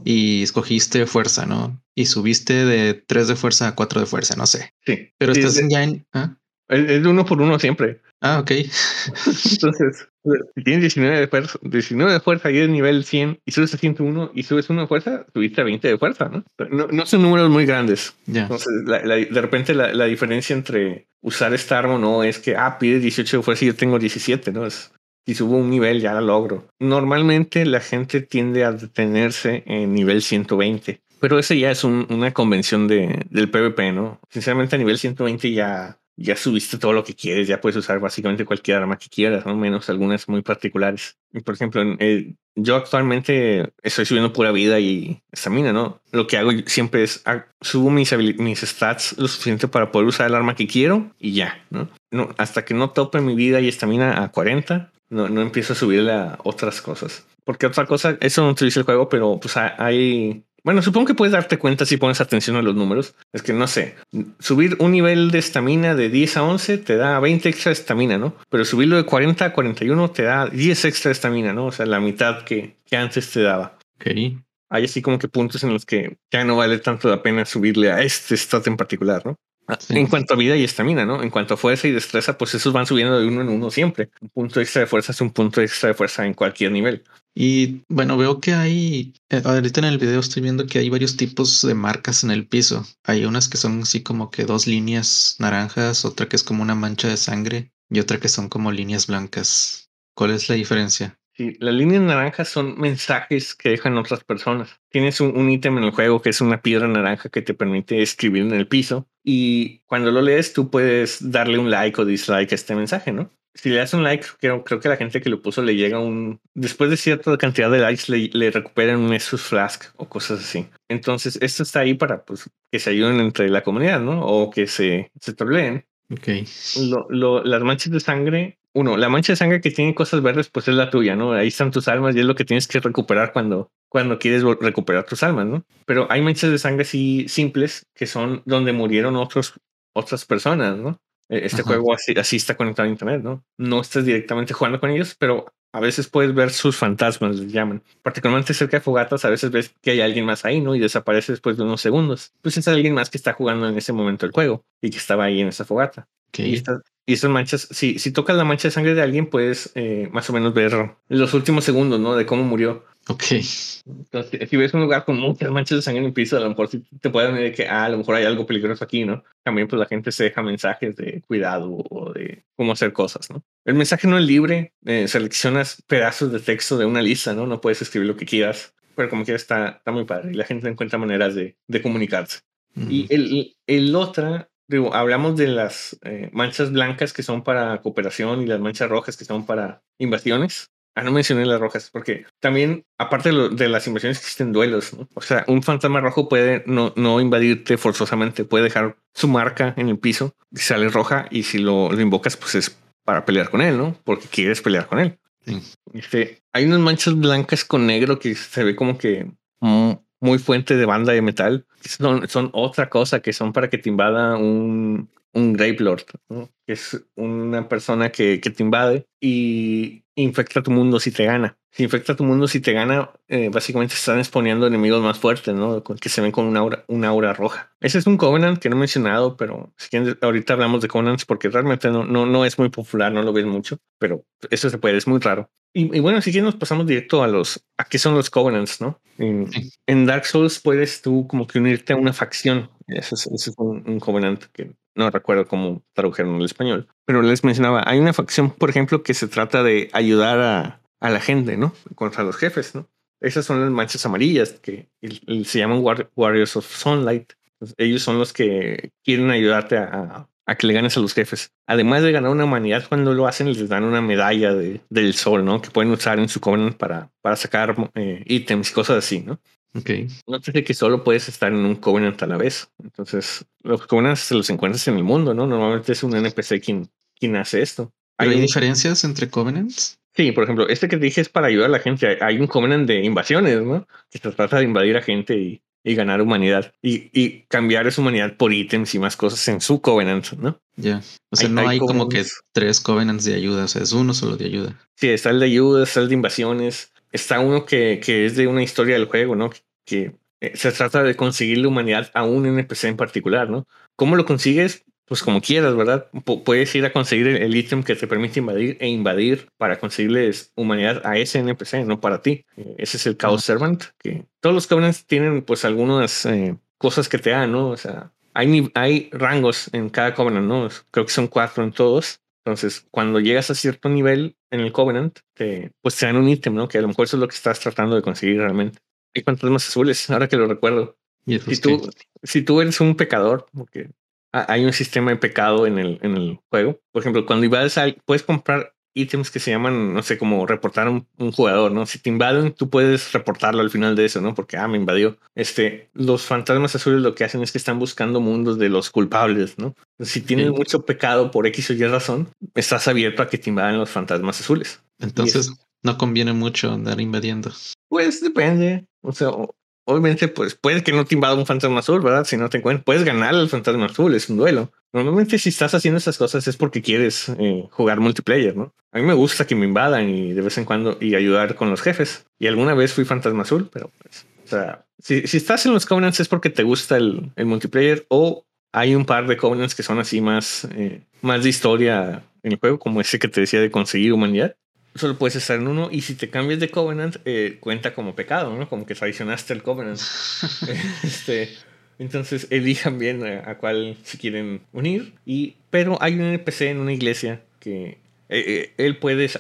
y escogiste fuerza, ¿no? Y subiste de 3 de fuerza a 4 de fuerza, no sé. Sí. Pero estás ya en... ¿ah? Es uno por uno siempre. Ah, ok. Entonces, si tienes 19 de fuerza, 19 de fuerza y es nivel 100 y subes a 101 y subes uno de fuerza, subiste a 20 de fuerza, ¿no? No, son números muy grandes. Ya. Entonces, de repente la, diferencia entre usar esta arma no es que, ah, pide 18 de fuerza y yo tengo 17, ¿no? Es, si subo un nivel ya la logro. Normalmente la gente tiende a detenerse en nivel 120. Pero ese ya es una convención de, del PvP, ¿no? Sinceramente a nivel 120 ya ya subiste todo lo que quieres, ya puedes usar básicamente cualquier arma que quieras, ¿no? menos algunas muy particulares. Por ejemplo, eh, yo actualmente estoy subiendo pura vida y estamina, ¿no? Lo que hago siempre es ah, subo mis, mis stats lo suficiente para poder usar el arma que quiero y ya, ¿no? no hasta que no tope mi vida y estamina a 40, no, no empiezo a subirle a otras cosas. Porque otra cosa, eso no utiliza el juego, pero pues hay bueno, supongo que puedes darte cuenta si pones atención a los números. Es que no sé, subir un nivel de estamina de 10 a 11 te da 20 extra de estamina, ¿no? Pero subirlo de 40 a 41 te da 10 extra de estamina, ¿no? O sea, la mitad que, que antes te daba. Ok. Hay así como que puntos en los que ya no vale tanto la pena subirle a este stat en particular, ¿no? En cuanto a vida y estamina, ¿no? En cuanto a fuerza y destreza, pues esos van subiendo de uno en uno siempre. Un punto extra de fuerza es un punto extra de fuerza en cualquier nivel. Y bueno, veo que hay, eh, ahorita en el video estoy viendo que hay varios tipos de marcas en el piso. Hay unas que son así como que dos líneas naranjas, otra que es como una mancha de sangre y otra que son como líneas blancas. ¿Cuál es la diferencia? Sí, las líneas naranjas son mensajes que dejan otras personas. Tienes un, ítem en el juego que es una piedra naranja que te permite escribir en el piso y cuando lo lees tú puedes darle un like o dislike a este mensaje, ¿no? si le das un like, creo, creo que la gente que lo puso le llega un. Después de cierta cantidad de likes, le, le recuperan un Esus Flask o cosas así. Entonces, esto está ahí para pues, que se ayuden entre la comunidad, ¿no? O que se, se troleen. Ok. Lo, lo, las manchas de sangre. Uno, la mancha de sangre que tiene cosas verdes, pues es la tuya, ¿no? Ahí están tus almas y es lo que tienes que recuperar cuando, cuando quieres recuperar tus almas, ¿no? Pero hay manchas de sangre así simples que son donde murieron otros, otras personas, ¿no? E-, este juego así, así, está conectado a internet, ¿no? No estás directamente jugando con ellos, pero a veces puedes ver sus fantasmas, les llaman. Particularmente cerca de fogatas, a veces ves que hay alguien más ahí, ¿no? Y desaparece después de unos segundos. Pues es alguien más que está jugando en ese momento el juego y que estaba ahí en esa fogata. Y, estas, y estas manchas, si, si tocas la mancha de sangre de alguien, puedes eh, más o menos ver los últimos segundos, ¿no? De cómo murió. Ok. Entonces, si ves un lugar con muchas manchas de sangre en el piso, a lo mejor te pueden decir que ah, a lo mejor hay algo peligroso aquí, ¿no? También pues la gente se deja mensajes de cuidado o de cómo hacer cosas, ¿no? El mensaje no es libre, eh, seleccionas pedazos de texto de una lista, ¿no? No puedes escribir lo que quieras, pero como quieras está, está muy padre y la gente encuentra maneras de, de comunicarse. Y el, el otra, digo, hablamos de las eh, manchas blancas que son para cooperación y las manchas rojas que son para invasiones. Ah, no mencioné las rojas, porque también, aparte de, las invasiones, existen duelos. ¿no? O sea, un fantasma rojo puede no, no, invadirte forzosamente, puede dejar su marca en el piso, y sale roja, y si lo, lo, invocas, pues es para pelear con él, ¿no? Porque quieres pelear con él. Sí. Este, hay unas manchas blancas con negro que se ve como que muy fuente de banda de metal. Son, son otra cosa que son para que te invada un, un Grave Lord, que es una persona que, que, te invade y infecta tu mundo si te gana. Si infecta tu mundo si te gana, eh, básicamente están exponiendo enemigos más fuertes, ¿no? Que se ven con una aura, una aura roja. Ese es un Covenant que no he mencionado, pero si quieren, ahorita hablamos de Covenants porque realmente no, no, no es muy popular, no lo ves mucho, pero eso se puede, es muy raro. Y, y, bueno, si que nos pasamos directo a los, a qué son los Covenants, ¿no? En, en, Dark Souls puedes tú como que unirte a una facción. Eso es, eso es un, un, Covenant que no recuerdo cómo tradujeron el español, pero les mencionaba, hay una facción, por ejemplo, que se trata de ayudar a, a la gente, ¿no? Contra los jefes, ¿no? Esas son las manchas amarillas que se llaman Warriors of Sunlight. Ellos son los que quieren ayudarte a, a que le ganes a los jefes. Además de ganar una humanidad, cuando lo hacen les dan una medalla de, del sol, ¿no? Que pueden usar en su covenant para, para sacar eh, ítems y cosas así, ¿no? Ok. No sé que solo puedes estar en un covenant a la vez. Entonces, los covenants se los encuentras en el mundo, ¿no? Normalmente es un NPC quien, quien hace esto. ¿Hay, ¿Hay diferencias entre covenants? Sí, por ejemplo, este que dije es para ayudar a la gente. Hay un covenant de invasiones, ¿no? Que se trata de invadir a gente y y ganar humanidad y, y, cambiar esa humanidad por ítems y más cosas en su Covenant, ¿no? Ya. O sea, no hay, como que tres Covenants de ayuda, o sea, es uno solo de ayuda. Sí, está el de ayuda, está el de invasiones, está uno que, que es de una historia del juego, ¿no? Que, eh, se trata de conseguir la humanidad a un NPC en particular, ¿no? ¿Cómo lo consigues? Pues como quieras, ¿verdad? puedes ir a conseguir el ítem que te permite invadir e invadir para conseguirles humanidad a ese NPC, no para ti. Eh, ese es el Chaos Servant, que todos los Covenants tienen pues algunas eh, cosas que te dan, ¿no? O sea, hay, hay rangos en cada Covenant, ¿no? Creo que son cuatro en todos. Entonces, cuando llegas a cierto nivel en el Covenant, te, pues te dan un ítem, ¿no? Que a lo mejor eso es lo que estás tratando de conseguir realmente. Hay fantasmas azules, ahora que lo recuerdo. ¿Y si, tú, si tú eres un pecador, porque hay un sistema de pecado en el, en el juego. Por ejemplo, cuando invades a, puedes comprar ítems que se llaman, no sé, como reportar a un, jugador, ¿no? Si te invaden, tú puedes reportarlo al final de eso, ¿no? Porque, ah, me invadió. Este, los fantasmas azules lo que hacen es que están buscando mundos de los culpables, ¿no? Si tienes mucho pecado por X o Y razón, estás abierto a que te invadan los fantasmas azules. Entonces, no conviene mucho andar invadiendo. Pues depende. O sea, obviamente, pues puede que no te invada un fantasma azul, ¿verdad? Si no te encuentras, puedes ganar al fantasma azul, es un duelo. Normalmente, si estás haciendo esas cosas es porque quieres eh, jugar multiplayer, ¿no? A mí me gusta que me invadan y de vez en cuando y ayudar con los jefes. Y alguna vez fui fantasma azul, pero pues, o sea, si, si estás en los Covenants es porque te gusta el, el, multiplayer o hay un par de Covenants que son así más, eh, más de historia en el juego, como ese que te decía de conseguir humanidad solo puedes estar en uno y si te cambias de Covenant eh, cuenta como pecado, ¿no? Como que traicionaste el Covenant. este, entonces elijan bien a, cuál se quieren unir. Y, pero hay un NPC en una iglesia que eh, eh, él puede,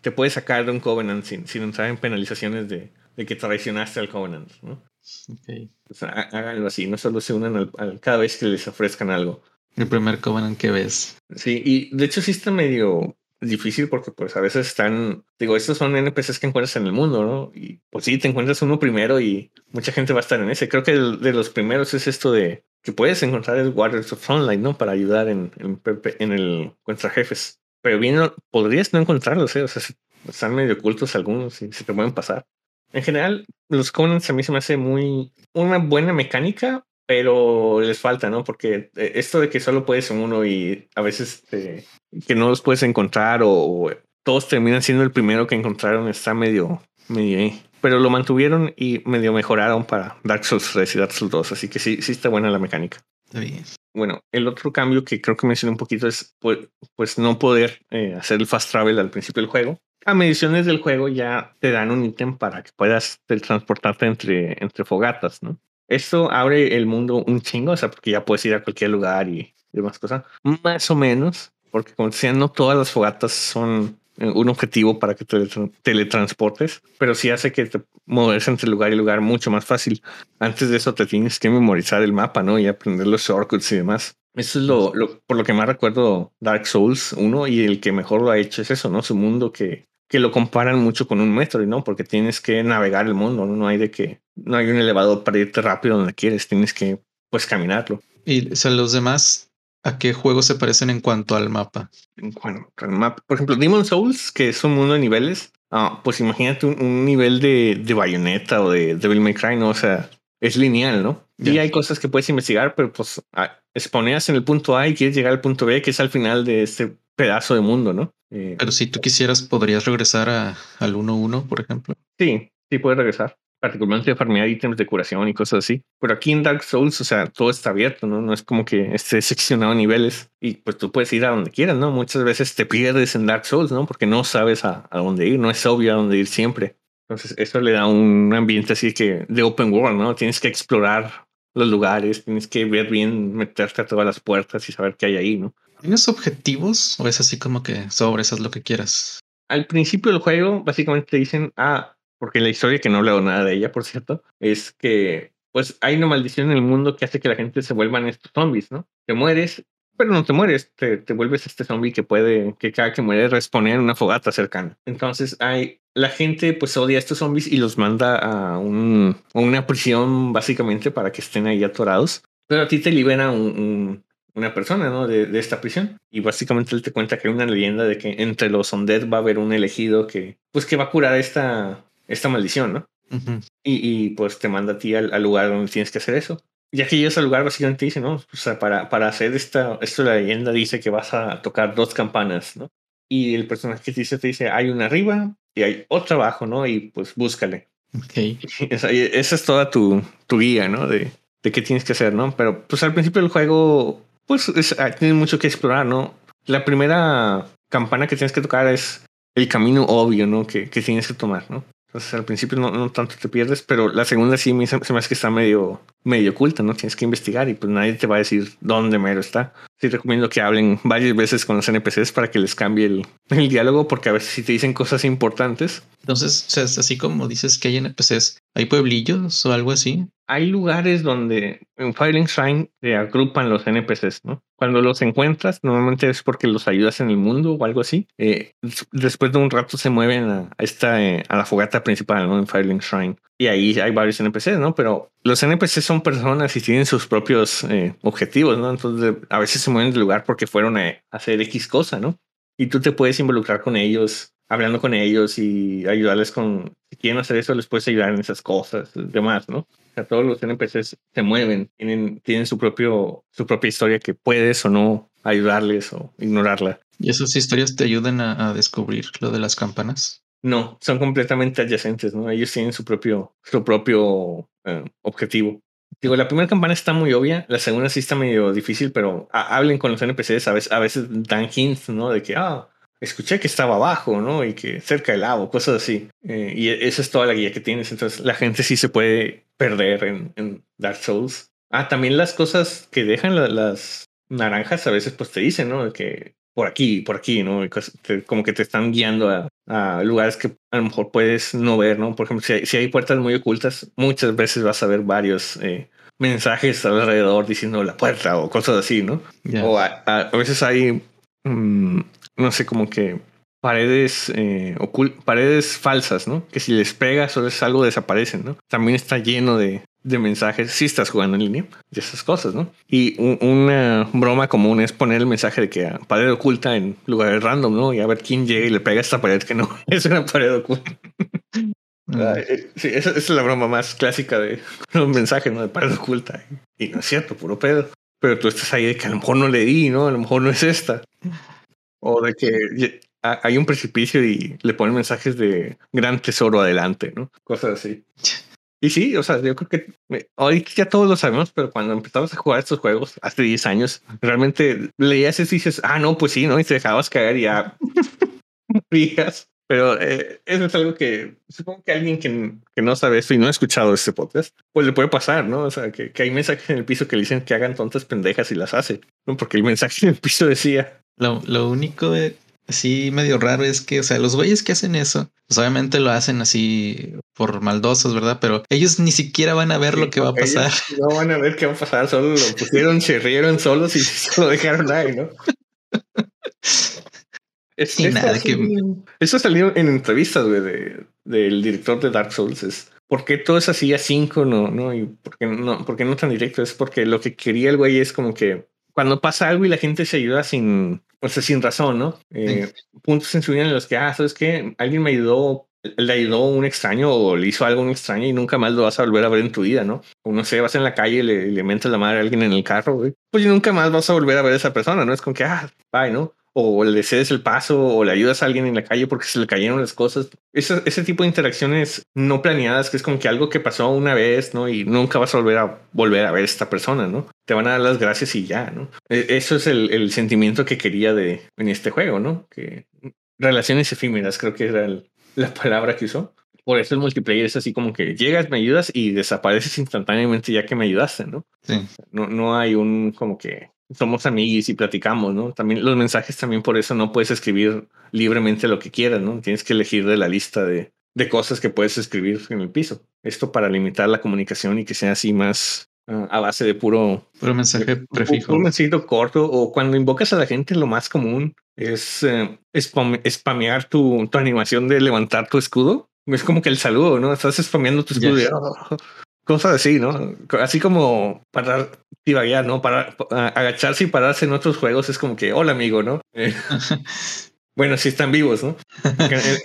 te puede sacar de un Covenant sin, sin entrar en penalizaciones de, de que traicionaste al Covenant, ¿no? Okay. O sea, háganlo así, no solo se unan al, al, cada vez que les ofrezcan algo. El primer Covenant que ves. Sí, y de hecho sí está medio difícil porque pues a veces están, digo, estos son NPCs que encuentras en el mundo, ¿no? Y pues sí, te encuentras uno primero y mucha gente va a estar en ese. Creo que de los primeros es esto de que puedes encontrar el Waters of Sunlight, ¿no? Para ayudar en, en, en el contra jefes. Pero bien, podrías no encontrarlos, ¿eh? O sea, están medio ocultos algunos y se te pueden pasar. En general, los Covenants a mí se me hace muy una buena mecánica, pero les falta, ¿no? Porque eh, esto de que solo puedes en uno y a veces que no los puedes encontrar o, todos terminan siendo el primero que encontraron. Está medio, medio Pero lo mantuvieron y medio mejoraron para Dark Souls 3 y Dark Souls 2. Así que sí, sí está buena la mecánica. Está bien. Bueno, el otro cambio que creo que mencioné un poquito es pues, pues no poder eh, hacer el fast travel al principio del juego. A mediciones del juego ya te dan un ítem para que puedas transportarte entre, entre fogatas, ¿no? Esto abre el mundo un chingo, o sea, porque ya puedes ir a cualquier lugar y demás cosas. Más o menos, porque como decía, no todas las fogatas son eh, un objetivo para que te teletransportes, pero sí hace que te moverse entre lugar y lugar mucho más fácil. Antes de eso te tienes que memorizar el mapa, ¿no? Y aprender los shortcuts y demás. Eso es lo, por lo que más recuerdo Dark Souls 1 y el que mejor lo ha hecho es eso, ¿no? Su mundo que que lo comparan mucho con un metro, ¿no? Porque tienes que navegar el mundo, ¿no? No hay de que, no hay un elevador para irte rápido donde quieres, tienes que, pues, caminarlo. Y, o sea, los demás, ¿a qué juegos se parecen en cuanto al mapa? Bueno, al mapa, por ejemplo, Demon Souls, que es un mundo de niveles, ah, pues imagínate un, nivel de, de Bayonetta o de Devil May Cry, ¿no? O sea, es lineal, ¿no? Y hay cosas que puedes investigar, pero pues exponeas en el punto A y quieres llegar al punto B, que es al final de este pedazo de mundo, ¿no? Eh, Pero si tú quisieras, podrías regresar a, al 1-1, por ejemplo. Sí, sí puedes regresar. Particularmente farmear ítems de curación y cosas así. Pero aquí en Dark Souls, o sea, todo está abierto, ¿no? No es como que esté seccionado a niveles y pues tú puedes ir a donde quieras, ¿no? Muchas veces te pierdes en Dark Souls, ¿no? Porque no sabes a, a dónde ir, no es obvio a dónde ir siempre. Entonces, eso le da un ambiente así que de open world, ¿no? Tienes que explorar los lugares, tienes que ver bien, meterte a todas las puertas y saber qué hay ahí, ¿no? ¿Tienes objetivos o es así como que sobre eso lo que quieras? Al principio del juego, básicamente te dicen, ah, porque la historia que no leo nada de ella, por cierto, es que pues hay una maldición en el mundo que hace que la gente se vuelvan estos zombies, ¿no? Te mueres, pero no te mueres, te, te vuelves este zombie que puede, que cada que muere responde en una fogata cercana. Entonces hay, la gente pues odia a estos zombies y los manda a, un, una prisión básicamente para que estén ahí atorados. Pero a ti te libera un, una persona, ¿no? De, de, esta prisión. Y básicamente él te cuenta que hay una leyenda de que entre los undead va a haber un elegido que, pues, que va a curar esta, esta maldición, ¿no? y, y, pues te manda a ti al, lugar donde tienes que hacer eso. Y aquí llegas al lugar, básicamente dice, ¿no? O sea, para, para hacer esta, esto la leyenda dice que vas a tocar dos campanas, ¿no? Y el personaje que te dice, te dice, hay una arriba y hay otra abajo, ¿no? Y pues búscale. Ok. Esa, esa es toda tu, tu guía, ¿no? De, de qué tienes que hacer, ¿no? Pero pues al principio del juego pues es, ah, mucho que explorar, ¿no? La primera campana que tienes que tocar es el camino obvio, ¿no? Que, que tienes que tomar, ¿no? Entonces al principio no, no, tanto te pierdes, pero la segunda sí me, se me hace que está medio, medio oculta, ¿no? Tienes que investigar y pues nadie te va a decir dónde mero está. Sí recomiendo que hablen varias veces con los NPCs para que les cambie el, el diálogo, porque a veces si te dicen cosas importantes. Entonces, o sea, así como dices que hay NPCs, ¿hay pueblillos o algo así? Hay lugares donde en Firing Shrine se agrupan los NPCs, ¿no? Cuando los encuentras, normalmente es porque los ayudas en el mundo o algo así. Eh, después de un rato se mueven a, esta, eh, a la fogata principal, ¿no? En Firing Shrine. Y ahí hay varios NPCs, ¿no? Pero los NPCs son personas y tienen sus propios eh, objetivos, ¿no? Entonces a veces se mueven del lugar porque fueron a hacer X cosa, ¿no? Y tú te puedes involucrar con ellos hablando con ellos y ayudarles con, si quieren hacer eso, les puedes ayudar en esas cosas, demás, ¿no? O sea, todos los NPCs se mueven, tienen, tienen su, propio, su propia historia que puedes o no ayudarles o ignorarla. ¿Y esas historias te ayudan a, descubrir lo de las campanas? No, son completamente adyacentes, ¿no? Ellos tienen su propio, su propio eh, objetivo. Digo, la primera campana está muy obvia, la segunda sí está medio difícil, pero hablen con los NPCs, a veces, a veces dan hints, ¿no? De que, ah, escuché que estaba abajo, ¿no? Y que cerca del lago, cosas así. Eh, y esa es toda la guía que tienes. Entonces la gente sí se puede perder en, Dark Souls. Ah, también las cosas que dejan las naranjas a veces pues te dicen, ¿no? Que por aquí, por aquí, ¿no? como que te están guiando a, lugares que a lo mejor puedes no ver, ¿no? Por ejemplo, si hay, puertas muy ocultas, muchas veces vas a ver varios eh, mensajes alrededor diciendo la puerta o cosas así, ¿no? O a, veces hay mm, no sé, como que paredes eh, paredes falsas, ¿no? Que si les pegas o es algo desaparecen, ¿no? También está lleno de, de mensajes si estás jugando en línea y esas cosas, ¿no? Y una broma común es poner el mensaje de que pared oculta en lugares random, ¿no? Y a ver quién llega y le pega a esta pared que no es una pared oculta. Mm. Eh, sí, esa, es la broma más clásica de un mensaje, ¿no? De pared oculta. Y no es cierto, puro pedo. Pero tú estás ahí de que a lo mejor no le di, ¿no? A lo mejor no es esta. O de que hay un precipicio y le ponen mensajes de gran tesoro adelante, ¿no? Cosas así. Y sí, o sea, yo creo que ahorita ya todos lo sabemos, pero cuando empezamos a jugar estos juegos hace 10 años, realmente leías eso y dices, ah, no, pues sí, ¿no? Y te dejabas caer y ya fijas. Pero eh, eso es algo que supongo que alguien que, que, no sabe esto y no ha escuchado este podcast, pues le puede pasar, ¿no? O sea, que, hay mensajes en el piso que le dicen que hagan tontas pendejas y las hace, ¿no? Porque el mensaje en el piso decía. Lo, lo único así medio raro es que, o sea, los güeyes que hacen eso, pues obviamente lo hacen así por maldosos, ¿verdad? Pero ellos ni siquiera van a ver lo que va a pasar. No van a ver qué va a pasar, solo lo pusieron, se rieron solos y se lo dejaron ahí, ¿no? Es, y nada que... Eso salió en entrevistas, güey, de, del director de Dark Souls. Es ¿por qué todo es así asíncrono, no? Y por qué no, por qué no tan directo? Es porque lo que quería el güey es como que cuando pasa algo y la gente se ayuda sin, sea, sin razón, ¿no? Eh, puntos en su vida en los que, ah, ¿sabes qué? Alguien me ayudó, le ayudó un extraño o le hizo algo a un extraño y nunca más lo vas a volver a ver en tu vida, ¿no? O no sé, vas en la calle y le, le mentas la madre a alguien en el carro, güey. Pues nunca más vas a volver a ver a esa persona, ¿no? Es como que, ah, bye, ¿no? O le cedes el paso o le ayudas a alguien en la calle porque se le cayeron las cosas. Ese, ese tipo de interacciones no planeadas, que es como que algo que pasó una vez, ¿no? Y nunca vas a volver a volver a ver a esta persona, ¿no? Te van a dar las gracias y ya, ¿no? E, eso es el, el sentimiento que quería de en este juego, ¿no? Que relaciones efímeras, creo que era la palabra que usó. Por eso el multiplayer es así como que llegas, me ayudas y desapareces instantáneamente ya que me ayudaste, ¿no? Sí. No, no hay un como que somos amigos y platicamos, ¿no? También los mensajes también por eso no puedes escribir libremente lo que quieras, ¿no? Tienes que elegir de la lista de, de cosas que puedes escribir en el piso. Esto para limitar la comunicación y que sea así más uh, a base de puro... Puro mensaje prefijo. Un mensaje corto o cuando invocas a la gente lo más común es uh, spamear tu, tu animación de levantar tu escudo. Es como que el saludo, ¿no? Estás spameando tu escudo. Oh, cosas así, ¿no? Así como parar, divaguear, ¿no? Para agacharse y pararse en otros juegos es como que, hola amigo, ¿no? Eh, bueno, si están vivos, ¿no? Eh,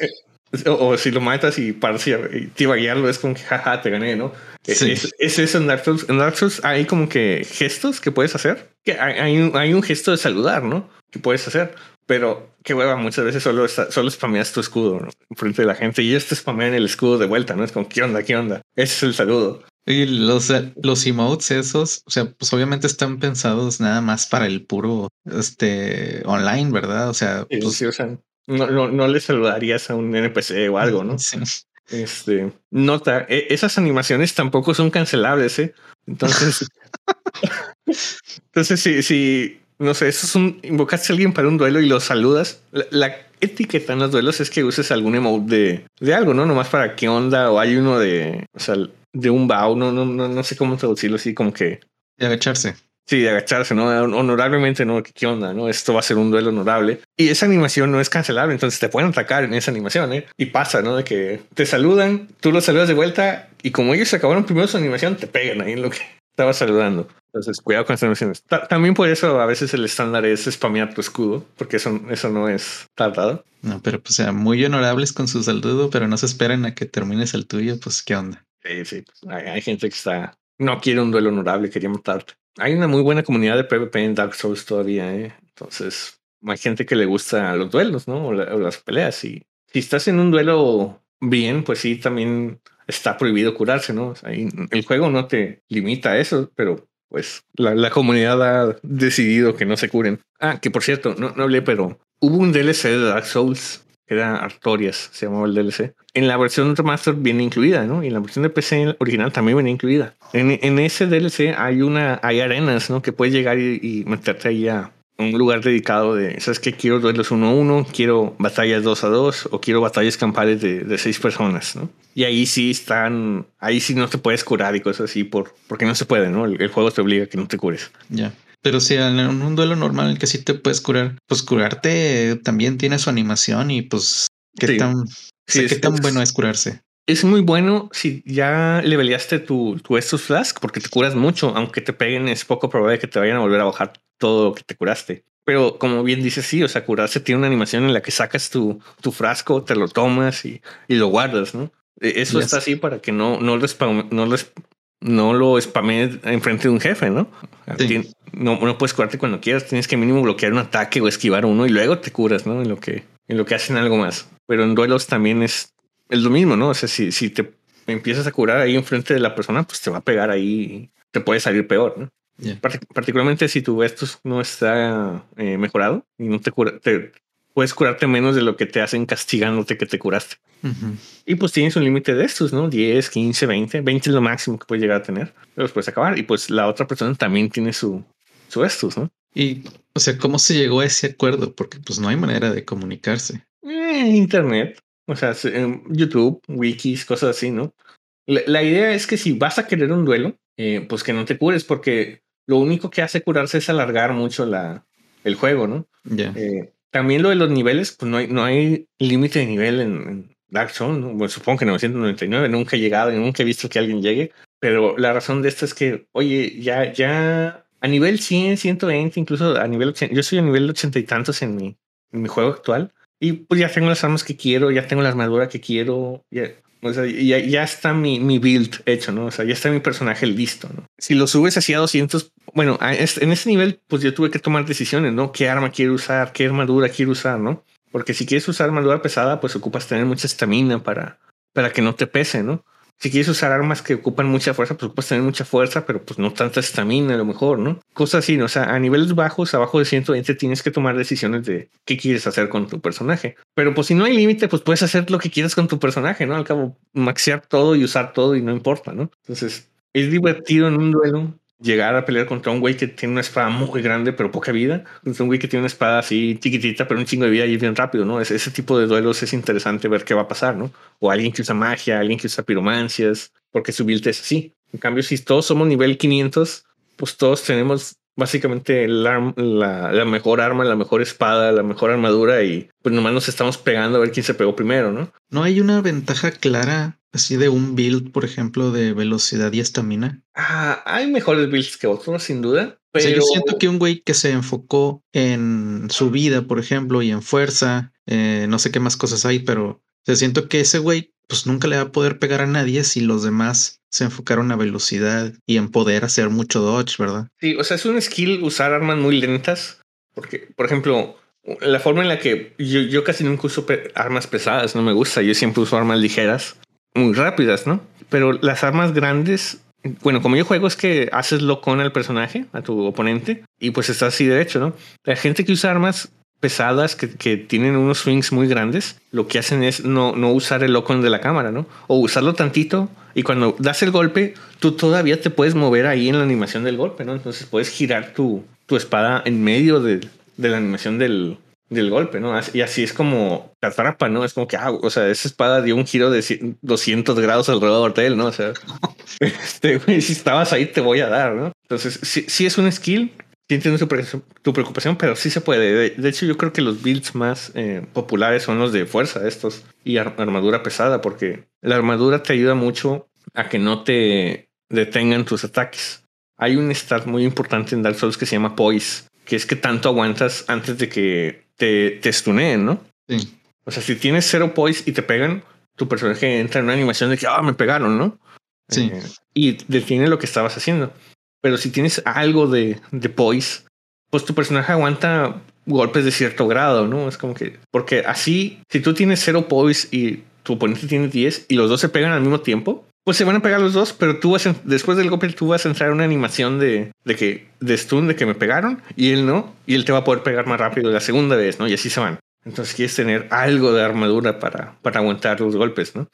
eh, o, si lo matas y pararse y es como que, jaja, te gané, ¿no? Sí. Es, es, eso en Dark Souls. En Dark Souls hay como que gestos que puedes hacer. Que hay, hay, un, hay un gesto de saludar, ¿no? Que puedes hacer. Pero qué hueva, muchas veces solo, está, solo spameas tu escudo ¿no? frente de la gente y ellos te spamean el escudo de vuelta, ¿no? Es como, ¿qué onda? ¿Qué onda? Ese es el saludo. Y los, los emotes esos, o sea, pues obviamente están pensados nada más para el puro este online, ¿verdad? O sea, pues, no, no, no, le saludarías a un NPC o algo, ¿no? Sí. Este, nota, e, esas animaciones tampoco son cancelables, ¿eh? Entonces, entonces si, si, no sé, eso es un, invocaste a alguien para un duelo y lo saludas, la, la, etiqueta en los duelos es que uses algún emote de, de algo, ¿no? Nomás para qué onda, o hay uno de, o sea, de un bow, no, no, no, no sé cómo traducirlo así, como que. De agacharse. Sí, de agacharse, ¿no? Honorablemente, ¿no? ¿Qué onda, no? Esto va a ser un duelo honorable. Y esa animación no es cancelable, entonces te pueden atacar en esa animación, ¿eh? Y pasa, ¿no? De que te saludan, tú los saludas de vuelta y como ellos acabaron primero su animación, te pegan ahí en lo que estaba saludando. Entonces, cuidado con estas animaciones. también por eso a veces el estándar es spamear tu escudo, porque eso, eso no es tardado. No, pero pues sea muy honorables con su saludo, pero no se esperen a que termines el tuyo, pues qué onda. Sí, sí. Pues, hay, gente que está. No quiere un duelo honorable, quería matarte. Hay una muy buena comunidad de PvP en Dark Souls todavía, ¿eh? Entonces, hay gente que le gusta los duelos, ¿no? O, las peleas. Y si estás en un duelo bien, pues sí, también está prohibido curarse, ¿no? el juego no te limita a eso, pero pues la, la, comunidad ha decidido que no se curen. Ah, que por cierto, no, no hablé, pero hubo un DLC de Dark Souls era Artorias, se llamaba el DLC. En la versión remaster viene incluida, ¿no? Y en la versión de PC original también viene incluida. En, en ese DLC hay una, hay arenas, ¿no? Que puedes llegar y, meterte ahí a un lugar dedicado de, ¿sabes qué? Quiero duelos uno a uno, quiero batallas dos a dos o quiero batallas campales de, de seis personas, ¿no? Y ahí sí están, ahí sí no te puedes curar y cosas así por, porque no se puede, ¿no? El, el juego te obliga a que no te cures. Ya. Pero si en un duelo normal en que sí te puedes curar, pues curarte también tiene su animación y pues qué tan, qué tan bueno es curarse. Es muy bueno si ya leveleaste tu, tu Estus Flask porque te curas mucho, aunque te peguen es poco probable que te vayan a volver a bajar todo lo que te curaste. Pero como bien dices, sí, o sea, curarse tiene una animación en la que sacas tu, tu frasco, te lo tomas y, y lo guardas, ¿no? E, eso está así para que no, no, lo, no, lo, no lo spamees enfrente de un jefe, ¿no? No, no puedes curarte cuando quieras, tienes que mínimo bloquear un ataque o esquivar uno y luego te curas, ¿no? En lo que en lo que hacen algo más. Pero en duelos también es, es lo mismo, ¿no? O sea, si, si te empiezas a curar ahí enfrente de la persona, pues te va a pegar ahí te puede salir peor, ¿no? particularmente si tu estus no está eh, mejorado y no te cura, te puedes curarte menos de lo que te hacen castigándote que te curaste. Y pues tienes un límite de estos, ¿no? 10, 15, 20. 20 es lo máximo que puedes llegar a tener. Pero los puedes acabar. Y pues la otra persona también tiene su, su estus, ¿no? Y, o sea, ¿cómo se llegó a ese acuerdo? Porque pues no hay manera de comunicarse. Eh, internet, o sea, YouTube, wikis, cosas así, ¿no? La, idea es que si vas a querer un duelo, eh, pues que no te cures, porque lo único que hace curarse es alargar mucho la, el juego, ¿no? Ya. Eh, también lo de los niveles, pues no hay, no hay límite de nivel en, Dark Souls, ¿no? Bueno, supongo que 999 nunca he llegado y nunca he visto que alguien llegue, pero la razón de esto es que, oye, ya, ya a nivel 100, 120, incluso a nivel 80, yo soy a nivel 80 y tantos en mi, en mi juego actual y pues ya tengo las armas que quiero, ya tengo la armadura que quiero, ya, ya, está mi, mi, build hecho, ¿no? O sea, ya está mi personaje listo, ¿no? Si lo subes así a 200, bueno, en ese nivel, pues yo tuve que tomar decisiones, ¿no? ¿Qué arma quiero usar? ¿Qué armadura quiero usar, no? Porque si quieres usar armadura pesada, pues ocupas tener mucha estamina para, para que no te pese, ¿no? Si quieres usar armas que ocupan mucha fuerza, pues puedes tener mucha fuerza, pero pues no tanta estamina a lo mejor, ¿no? Cosas así, ¿no? O sea, a niveles bajos, abajo de 120, tienes que tomar decisiones de qué quieres hacer con tu personaje. Pero pues si no hay límite, pues puedes hacer lo que quieras con tu personaje, ¿no? Al cabo, maxear todo y usar todo y no importa, ¿no? Entonces, es divertido en un duelo llegar a pelear contra un güey que tiene una espada muy grande pero poca vida, contra un güey que tiene una espada así chiquitita pero un chingo de vida y bien rápido, ¿no? Ese, ese tipo de duelos es interesante ver qué va a pasar, ¿no? O alguien que usa magia, alguien que usa piromancias, porque su build es así. En cambio, si todos somos nivel 500, pues todos tenemos básicamente la, la, mejor arma, la mejor espada, la mejor armadura y pues nomás nos estamos pegando a ver quién se pegó primero, ¿no? No hay una ventaja clara así de un build, por ejemplo, de velocidad y estamina. Ah, hay mejores builds que otros, sin duda. Pero... yo siento que un güey que se enfocó en su vida, por ejemplo, y en fuerza, eh, no sé qué más cosas hay, pero o siento que ese güey pues nunca le va a poder pegar a nadie si los demás se enfocaron a velocidad y en poder hacer mucho dodge, ¿verdad? Sí, o sea, es un skill usar armas muy lentas, porque, por ejemplo, la forma en la que yo, yo casi nunca uso armas pesadas, no me gusta, yo siempre uso armas ligeras, muy rápidas, ¿no? Pero las armas grandes, bueno, como yo juego es que haces locón al personaje, a tu oponente, y pues estás así derecho, ¿no? La gente que usa armas pesadas que, que, tienen unos swings muy grandes, lo que hacen es no, no usar el locón de la cámara, ¿no? O usarlo tantito y cuando das el golpe, tú todavía te puedes mover ahí en la animación del golpe, ¿no? Entonces puedes girar tu, tu espada en medio de, de la animación del, del golpe, ¿no? Y así es como te atrapa, ¿no? Es como que, ah, o sea, esa espada dio un giro de 200 grados alrededor de él, ¿no? O sea, este, si estabas ahí te voy a dar, ¿no? Entonces, sí, sí es un skill sí entiendo tu, preocupación, pero sí se puede. De, hecho, yo creo que los builds más eh, populares son los de fuerza, estos, y armadura pesada, porque la armadura te ayuda mucho a que no te detengan tus ataques. Hay un stat muy importante en Dark Souls que se llama Poise, que es que tanto aguantas antes de que te, te stuneen, ¿no? Sí. O sea, si tienes cero Poise y te pegan, tu personaje entra en una animación de que, ah, me pegaron, ¿no? Sí. Eh, y detiene lo que estabas haciendo. Pero si tienes algo de, de poise, pues tu personaje aguanta golpes de cierto grado, ¿no? Es como que, porque así, si tú tienes cero poise y tu oponente tiene 10 y los dos se pegan al mismo tiempo, pues se van a pegar los dos, pero tú vas, después del golpe, tú vas a entrar en una animación de, de que, de stun, de que me pegaron y él no, y él te va a poder pegar más rápido la segunda vez, ¿no? Y así se van. Entonces quieres tener algo de armadura para, para aguantar los golpes, ¿no?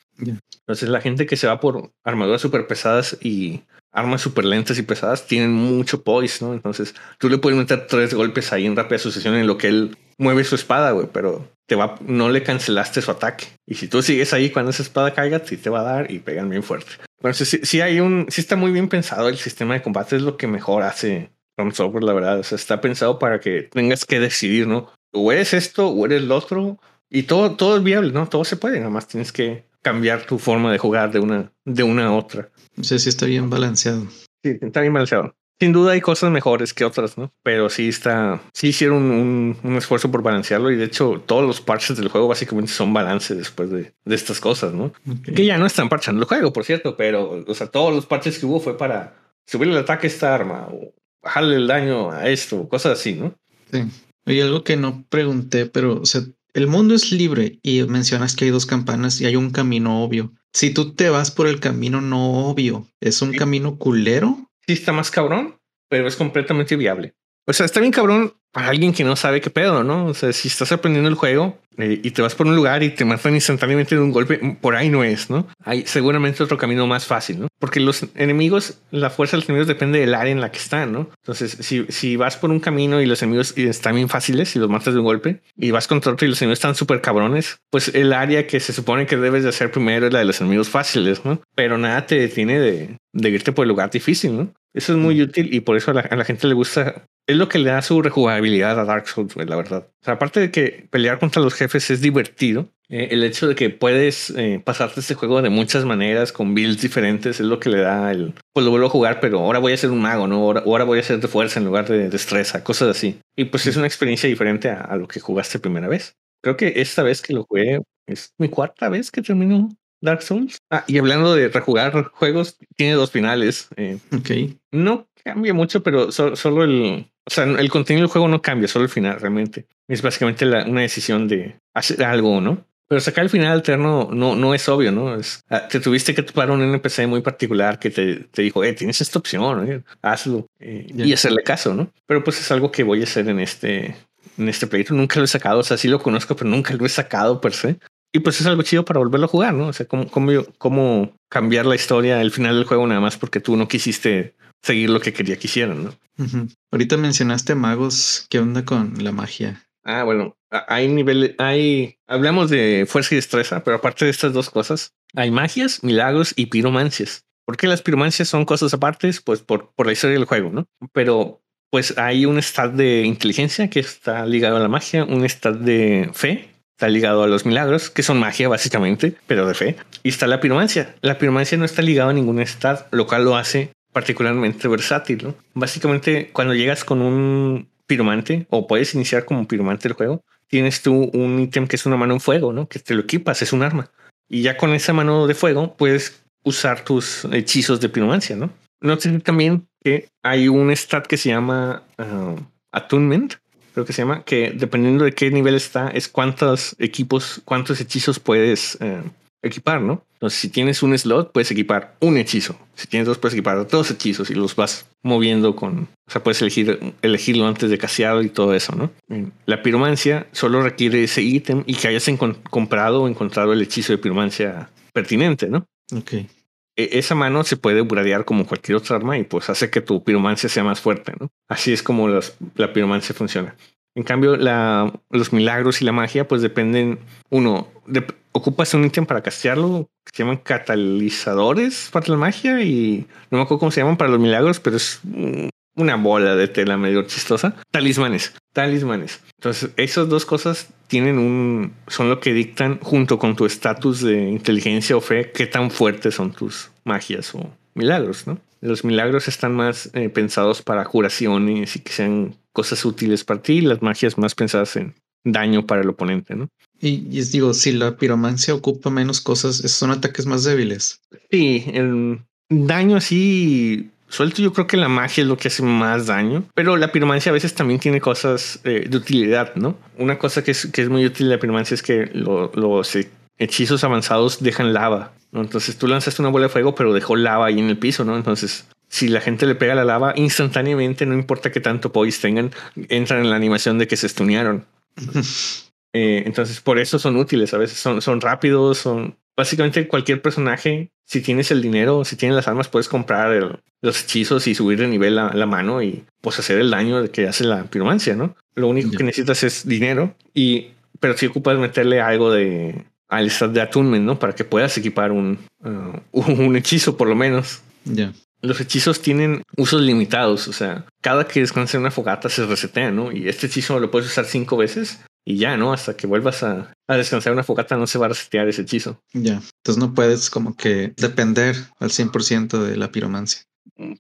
Entonces la gente que se va por armaduras súper pesadas y armas súper lentas y pesadas tienen mucho poise, ¿no? Entonces tú le puedes meter tres golpes ahí en rápida sucesión en lo que él mueve su espada, güey, pero te va, no le cancelaste su ataque. Y si tú sigues ahí cuando esa espada caiga, sí te va a dar y pegan bien fuerte. Bueno, sí, sí hay un, sí está muy bien pensado el sistema de combate, es lo que mejor hace From Software, la verdad. O sea, está pensado para que tengas que decidir, ¿no? O eres esto o eres lo otro. Y todo, todo es viable, ¿no? Todo se puede, nada más tienes que cambiar tu forma de jugar de una, de una a otra. No sé si está bien balanceado. Sí, está bien balanceado. Sin duda hay cosas mejores que otras, ¿no? Pero sí está, sí hicieron un, un, esfuerzo por balancearlo y de hecho todos los parches del juego básicamente son balance después de, de estas cosas, ¿no? Que ya no están parchando el juego, por cierto, pero, o sea, todos los parches que hubo fue para subir el ataque a esta arma o bajarle el daño a esto, cosas así, ¿no? Sí. Y algo que no pregunté, pero, o sea, el mundo es libre y mencionas que hay dos campanas y hay un camino obvio. Si tú te vas por el camino no obvio, ¿es un camino culero? Sí, está más cabrón, pero es completamente viable. O sea, está bien cabrón para alguien que no sabe qué pedo, ¿no? O sea, si estás aprendiendo el juego eh, y te vas por un lugar y te matan instantáneamente de un golpe, por ahí no es, ¿no? Hay seguramente otro camino más fácil, ¿no? Porque los enemigos, la fuerza de los enemigos depende del área en la que están, ¿no? Entonces, si, si vas por un camino y los enemigos están bien fáciles y los matas de un golpe y vas contra otro y los enemigos están súper cabrones, pues el área que se supone que debes de hacer primero es la de los enemigos fáciles, ¿no? Pero nada te detiene de, de irte por el lugar difícil, ¿no? Eso es muy útil y por eso a la, a la gente le gusta es lo que le da su rejugabilidad a Dark Souls, la verdad. O sea, aparte de que pelear contra los jefes es divertido, eh, el hecho de que puedes eh, pasarte este juego de muchas maneras, con builds diferentes, es lo que le da el. Pues lo vuelvo a jugar, pero ahora voy a ser un mago, ¿no? Ahora, ahora voy a ser de fuerza en lugar de destreza, cosas así. Y pues es una experiencia diferente a, a lo que jugaste primera vez. Creo que esta vez que lo jugué es mi cuarta vez que termino Dark Souls. Ah, y hablando de rejugar juegos, tiene dos finales. Eh, Ok. no cambia mucho, pero so- solo el, o sea, el contenido del juego no cambia, solo el final realmente. Es básicamente la- una decisión de hacer algo, ¿no? Pero sacar el final alterno no, no es obvio, ¿no? Es, ah, te tuviste que topar un NPC muy particular que te, te dijo, eh, tienes esta opción, eh, hazlo eh, y hacerle caso, ¿no? Pero pues es algo que voy a hacer en este, en este playthrough. Nunca lo he sacado, o sea, sí lo conozco, pero nunca lo he sacado per se. Y pues es algo chido para volverlo a jugar, ¿no? O sea, cómo, cómo, cómo cambiar la historia, el final del juego, nada más porque tú no quisiste seguir lo que quería que hicieran, ¿no? Ahorita mencionaste magos. ¿Qué onda con la magia? Ah, bueno, hay niveles, hay, hablamos de fuerza y destreza, pero aparte de estas dos cosas, hay magias, milagros y piromancias. ¿Por qué las piromancias son cosas apartes? Pues por, por la historia del juego, ¿no? Pero pues hay un stat de inteligencia que está ligado a la magia, un stat de fe, está ligado a los milagros, que son magia básicamente, pero de fe. Y está la piromancia. La piromancia no está ligada a ningún stat, lo cual lo hace particularmente versátil, ¿no? Básicamente, cuando llegas con un piromante, o puedes iniciar como piromante el juego, tienes tú un ítem que es una mano en fuego, ¿no? Que te lo equipas, es un arma. Y ya con esa mano de fuego puedes usar tus hechizos de piromancia, ¿no? Noten también que hay un stat que se llama ah, Attunement, creo que se llama, que dependiendo de qué nivel está, es cuántos equipos, cuántos hechizos puedes eh, equipar, ¿no? Entonces, si tienes un slot, puedes equipar un hechizo. Si tienes dos, puedes equipar dos hechizos y los vas moviendo con. O sea, puedes elegir, elegirlo antes de caseado y todo eso, ¿no? La piromancia solo requiere ese ítem y que hayas comprado o encontrado el hechizo de piromancia pertinente, ¿no? Ok. E- esa mano se puede bradear como cualquier otra arma y pues hace que tu piromancia sea más fuerte, ¿no? Así es como las- la piromancia funciona. En cambio, la, los milagros y la magia pues dependen, uno, de- ocupas un ítem para castearlo, se llaman catalizadores para la magia y no me acuerdo cómo se llaman para los milagros, pero es una bola de tela medio chistosa. Talismanes, talismanes. Entonces, esas dos cosas tienen un, son lo que dictan junto con tu estatus de inteligencia o fe, qué tan fuertes son tus magias o milagros, ¿no? Los milagros están más eh, pensados para curaciones y que sean cosas útiles para ti, las magias más pensadas en daño para el oponente, ¿no? Y, y es- digo, si la piromancia ocupa menos cosas, son ataques más débiles. Sí, el daño así suelto, yo creo que la magia es lo que hace más daño, pero la piromancia a veces también tiene cosas eh, de utilidad, ¿no? Una cosa que es, que es muy útil de la piromancia es que lo- los hechizos avanzados dejan lava, ¿no? Entonces tú lanzaste una bola de fuego, pero dejó lava ahí en el piso, ¿no? Entonces, si la gente le pega la lava, instantáneamente, no importa qué tanto poise tengan, entran en la animación de que se stunearon. Eh, entonces, por eso son útiles. A veces son, son rápidos, son básicamente cualquier personaje. Si tienes el dinero, si tienes las armas, puedes comprar el- los hechizos y subir de nivel la, la mano y pues hacer el daño que hace la piromancia, ¿no? Lo único que necesitas es dinero y, pero si ocupas meterle algo de al stat de attunement, ¿no? Para que puedas equipar un, uh, un hechizo por lo menos. Ya. Los hechizos tienen usos limitados, o sea, cada que descansa una fogata se resetea, ¿no? Y este hechizo lo puedes usar cinco veces y ya, ¿no? Hasta que vuelvas a, a descansar una fogata no se va a resetear ese hechizo. Ya. Entonces no puedes como que depender al 100% de la piromancia.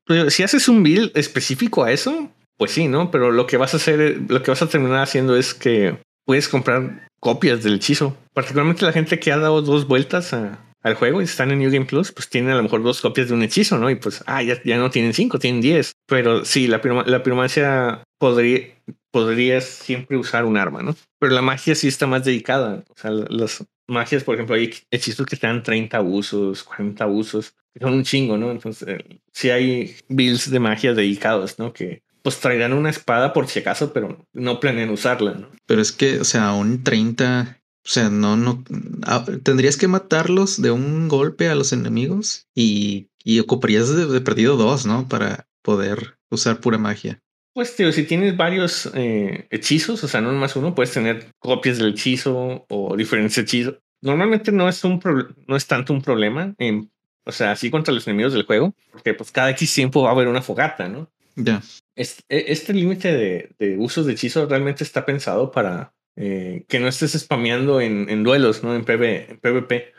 Pero si haces un build específico a eso, pues sí, ¿no? Pero lo que vas a hacer, lo que vas a terminar haciendo es que puedes comprar copias del hechizo. Particularmente la gente que ha dado dos vueltas a- al juego y están en New Game Plus, pues tienen a lo mejor dos copias de un hechizo, ¿no? Y pues, ah, ya, ya no tienen cinco, tienen diez. Pero sí, la, piroma- la piromancia podría, podrías siempre usar un arma, ¿no? Pero la magia sí está más dedicada. O sea, las magias, por ejemplo, hay hechizos que te dan 30 usos, 40 usos, son un chingo, ¿no? Entonces, eh, sí hay builds de magia dedicados, ¿no? Que pues traerán una espada por si acaso, pero no planean usarla, ¿no? Pero es que, o sea, un 30 o sea, no, no, ah, tendrías que matarlos de un golpe a los enemigos y, y ocuparías de, perdido dos, ¿no? Para poder usar pura magia. Pues, tío, si tienes varios eh, hechizos, o sea, no más uno, puedes tener copias del hechizo o diferentes hechizos. Normalmente no es un no es tanto un problema, en, o sea, así contra los enemigos del juego, porque pues cada X tiempo va a haber una fogata, ¿no? Ya. Este, este límite de, de usos de hechizos realmente está pensado para eh, que no estés spameando en, en duelos, ¿no? En, PV, PvP.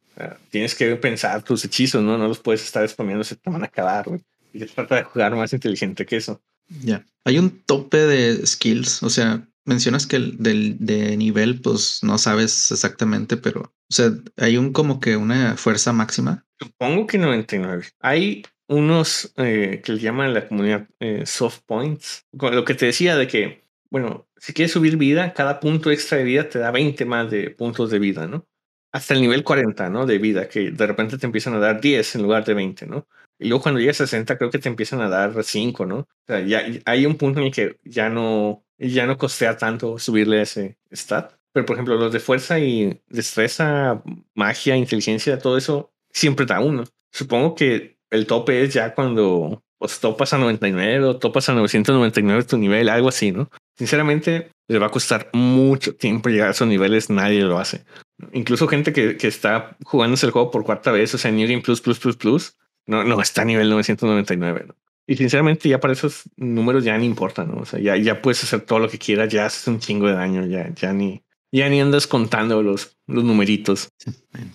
tienes que pensar tus hechizos, ¿no? No los puedes estar spameando, se te van a acabar, güey. Y se trata de jugar más inteligente que eso. Ya. Hay un tope de skills, o sea, mencionas que el del de nivel, pues no sabes exactamente, pero, o sea, hay un como que una fuerza máxima. Supongo que 99. Hay unos eh, que le llaman la comunidad eh, soft points. Con lo que te decía de que, bueno, si quieres subir vida, cada punto extra de vida te da 20 más de puntos de vida, ¿no? Hasta el nivel 40, ¿no? De vida, que de repente te empiezan a dar 10 en lugar de 20, ¿no? Y luego cuando llegas a 60 creo que te empiezan a dar 5, ¿no? O sea, ya hay un punto en el que ya no, ya no costea tanto subirle ese stat. Pero por ejemplo, los de fuerza y destreza, magia, inteligencia, todo eso siempre da uno. Supongo que el tope es ya cuando pues, topas a 99 o topas a 999 tu nivel, algo así, ¿no? Sinceramente, le va a costar mucho tiempo llegar a esos niveles, nadie lo hace. Incluso gente que, que está jugándose el juego por cuarta vez, o sea, New Game Plus, Plus, Plus, Plus, no, no está a nivel 999. ¿no? Y sinceramente ya para esos números ya ni importa, ¿no? O sea, ya, ya puedes hacer todo lo que quieras, ya haces un chingo de daño, ya, ya ni, ya ni andas contando los, los numeritos.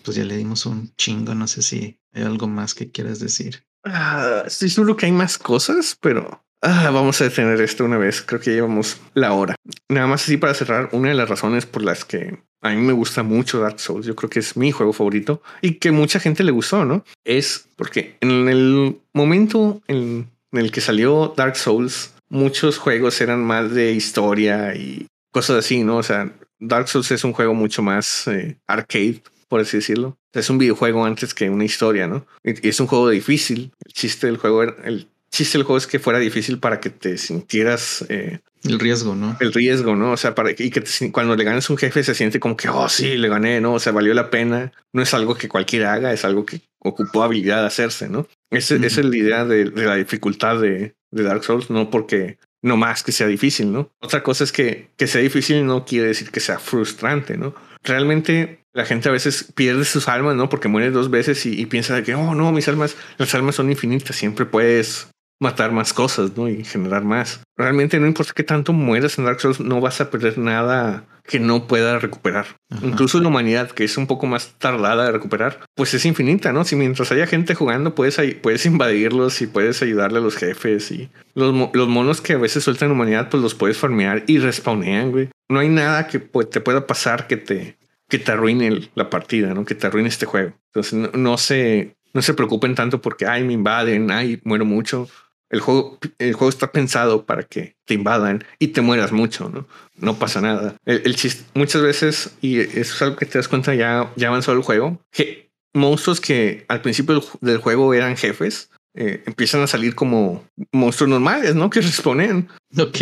pues ya le dimos un chingo, no sé si hay algo más que quieras decir. Ah, estoy seguro que hay más cosas, pero ah, vamos a detener esto una vez. Creo que llevamos la hora. Nada más así para cerrar, una de las razones por las que a mí me gusta mucho Dark Souls, yo creo que es mi juego favorito y que mucha gente le gustó, ¿no? Es porque en el momento en, el que salió Dark Souls, muchos juegos eran más de historia y cosas así, ¿no? O sea, Dark Souls es un juego mucho más eh, arcade, por así decirlo. Es un videojuego antes que una historia, ¿no? Y es un juego difícil. El chiste del juego, el chiste del juego es que fuera difícil para que te sintieras eh, el riesgo, ¿no? El riesgo, ¿no? O sea, para y que cuando le ganes un jefe se siente como que, oh, sí, le gané, ¿no? O sea, valió la pena. No es algo que cualquiera haga, es algo que ocupó habilidad de hacerse, ¿no? Esa es la idea de, la dificultad de, Dark Souls, no porque no más que sea difícil, ¿no? Otra cosa es que que sea difícil no quiere decir que sea frustrante, ¿no? Realmente la gente a veces pierde sus almas, ¿no? Porque muere dos veces y, y piensa que, oh, no, mis almas, las almas son infinitas, siempre puedes matar más cosas, ¿no? Y generar más. Realmente no importa qué tanto mueras en Dark Souls, no vas a perder nada que no pueda recuperar. Incluso la humanidad, que es un poco más tardada de recuperar, pues es infinita, ¿no? Si mientras haya gente jugando, puedes, puedes invadirlos y puedes ayudarle a los jefes y los, los monos que a veces sueltan humanidad, pues los puedes farmear y respawnean, güey. No hay nada que te pueda pasar que te, que te arruine la partida, ¿no? Que te arruine este juego. Entonces no, no se, no se preocupen tanto porque, ay, me invaden, ay, muero mucho el juego, el juego está pensado para que te invadan y te mueras mucho, ¿no? No pasa nada. El, chiste, muchas veces, y eso es algo que te das cuenta ya, ya avanzó el juego, que monstruos que al principio del, juego eran jefes, eh, empiezan a salir como monstruos normales, ¿no? Que responden. Ok.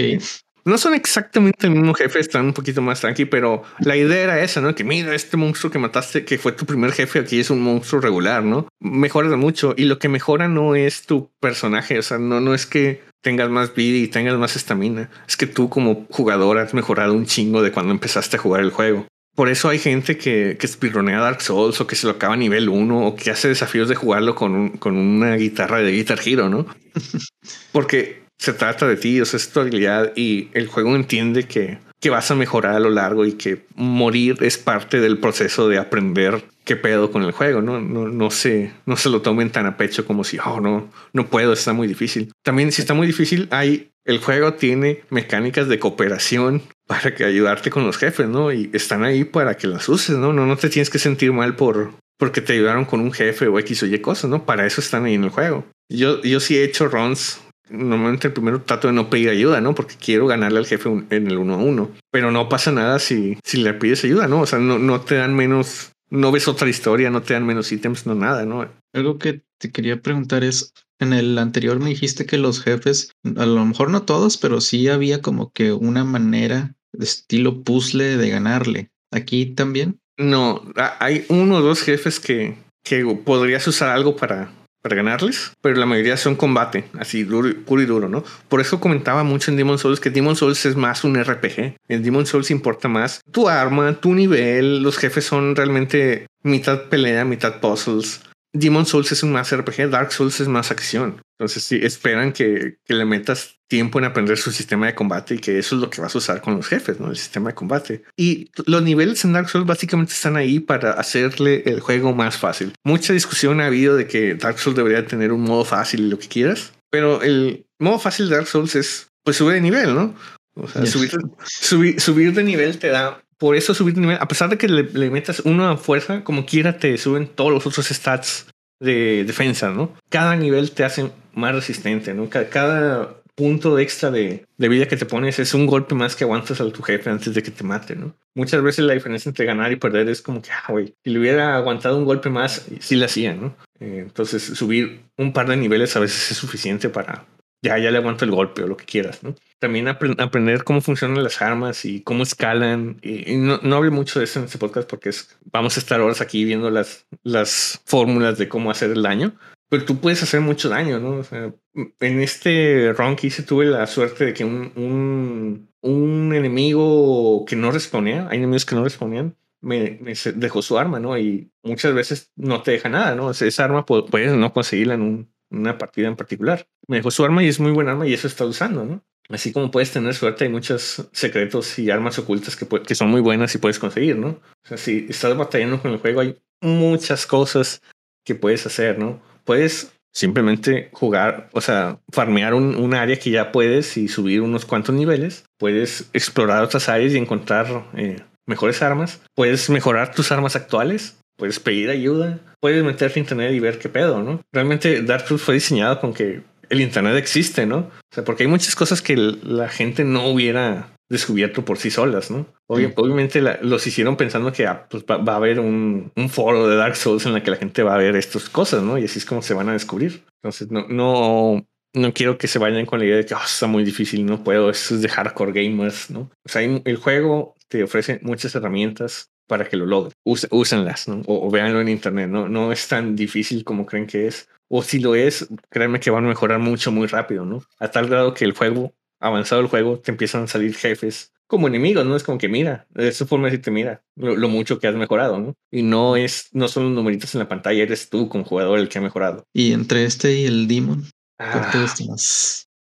No son exactamente el mismo jefe, están un poquito más tranqui, pero la idea era esa, ¿no? Que mira, este monstruo que mataste, que fue tu primer jefe, aquí es un monstruo regular, ¿no? Mejora mucho y lo que mejora no es tu personaje, o sea, no, no es que tengas más vida y tengas más estamina, es que tú como jugador has mejorado un chingo de cuando empezaste a jugar el juego. Por eso hay gente que, que espirronea Dark Souls o que se lo acaba a nivel 1 o que hace desafíos de jugarlo con, con una guitarra de Guitar Hero, ¿no? Porque se trata de ti, o sea, es tu habilidad y el juego entiende que, que vas a mejorar a lo largo y que morir es parte del proceso de aprender qué pedo con el juego, ¿no? No, no, se, no se lo tomen tan a pecho como si, oh, no, no puedo, está muy difícil. También si está muy difícil, hay, el juego tiene mecánicas de cooperación para que ayudarte con los jefes, ¿no? Y están ahí para que las uses, ¿no? No, no te tienes que sentir mal por, porque te ayudaron con un jefe o X o Y cosas, ¿no? Para eso están ahí en el juego. Yo, yo sí he hecho runs normalmente el primero trato de no pedir ayuda, ¿no? Porque quiero ganarle al jefe en el uno a uno. Pero no pasa nada si, si le pides ayuda, ¿no? O sea, no, no te dan menos, no ves otra historia, no te dan menos ítems, no nada, ¿no? Algo que te quería preguntar es, en el anterior me dijiste que los jefes, a lo mejor no todos, pero sí había como que una manera de estilo puzzle de ganarle. ¿Aquí también? No, hay uno o dos jefes que, que podrías usar algo para, para ganarles, pero la mayoría son combate, así duro, puro y duro, ¿no? Por eso comentaba mucho en Demon Souls que Demon Souls es más un RPG. En Demon Souls importa más tu arma, tu nivel, los jefes son realmente mitad pelea, mitad puzzles. Demon Souls es un más RPG, Dark Souls es más acción. Entonces, sí, esperan que, que, le metas tiempo en aprender su sistema de combate y que eso es lo que vas a usar con los jefes, ¿no? El sistema de combate. Y los niveles en Dark Souls básicamente están ahí para hacerle el juego más fácil. Mucha discusión ha habido de que Dark Souls debería tener un modo fácil y lo que quieras, pero el modo fácil de Dark Souls es, pues, subir de nivel, ¿no? O sea, subir, subir, subir de nivel te da por eso subir de nivel, a pesar de que le, le metas una fuerza, como quiera te suben todos los otros stats de defensa, ¿no? Cada nivel te hace más resistente, ¿no? Cada, punto extra de, de, vida que te pones es un golpe más que aguantas a tu jefe antes de que te mate, ¿no? Muchas veces la diferencia entre ganar y perder es como que, ah, güey, si le hubiera aguantado un golpe más, sí lo hacía, ¿no? Eh, entonces, subir un par de niveles a veces es suficiente para, ya, ya le aguanto el golpe o lo que quieras, ¿no? También aprender cómo funcionan las armas y cómo escalan. Y, no, no hablé mucho de eso en este podcast porque es, vamos a estar horas aquí viendo las, las fórmulas de cómo hacer el daño. Pero tú puedes hacer mucho daño, ¿no? O sea, en este run que hice tuve la suerte de que un, un, un enemigo que no respondía, hay enemigos que no respondían, me, me, dejó su arma, ¿no? Y muchas veces no te deja nada, ¿no? O sea, esa arma puedes no conseguirla en un, una partida en particular. Me dejó su arma y es muy buena arma y eso está usando, ¿no? Así como puedes tener suerte, hay muchos secretos y armas ocultas que, que son muy buenas y puedes conseguir, ¿no? O sea, si estás batallando con el juego, hay muchas cosas que puedes hacer, ¿no? Puedes simplemente jugar, o sea, farmear un, área que ya puedes y subir unos cuantos niveles. Puedes explorar otras áreas y encontrar eh, mejores armas. Puedes mejorar tus armas actuales puedes pedir ayuda, puedes meterte a internet y ver qué pedo, ¿no? Realmente Dark Souls fue diseñado con que el internet existe, ¿no? O sea, porque hay muchas cosas que la gente no hubiera descubierto por sí solas, ¿no? Obviamente los hicieron pensando que ah, pues va, a haber un, un, foro de Dark Souls en la que la gente va a ver estas cosas, ¿no? Y así es como se van a descubrir. Entonces, no, no, no quiero que se vayan con la idea de que oh, está muy difícil, no puedo, eso es de hardcore gamers, ¿no? O sea, el juego te ofrece muchas herramientas para que lo logren. úsenlas, ¿no? O, véanlo en internet, ¿no? No es tan difícil como creen que es. O si lo es, créanme que van a mejorar mucho, muy rápido, ¿no? A tal grado que el juego, avanzado el juego, te empiezan a salir jefes como enemigos, ¿no? Es como que mira, de esa forma decirte, mira, lo, mucho que has mejorado, ¿no? Y no es, no son los numeritos en la pantalla, eres tú como jugador el que ha mejorado. Y entre este y el Demon, ah,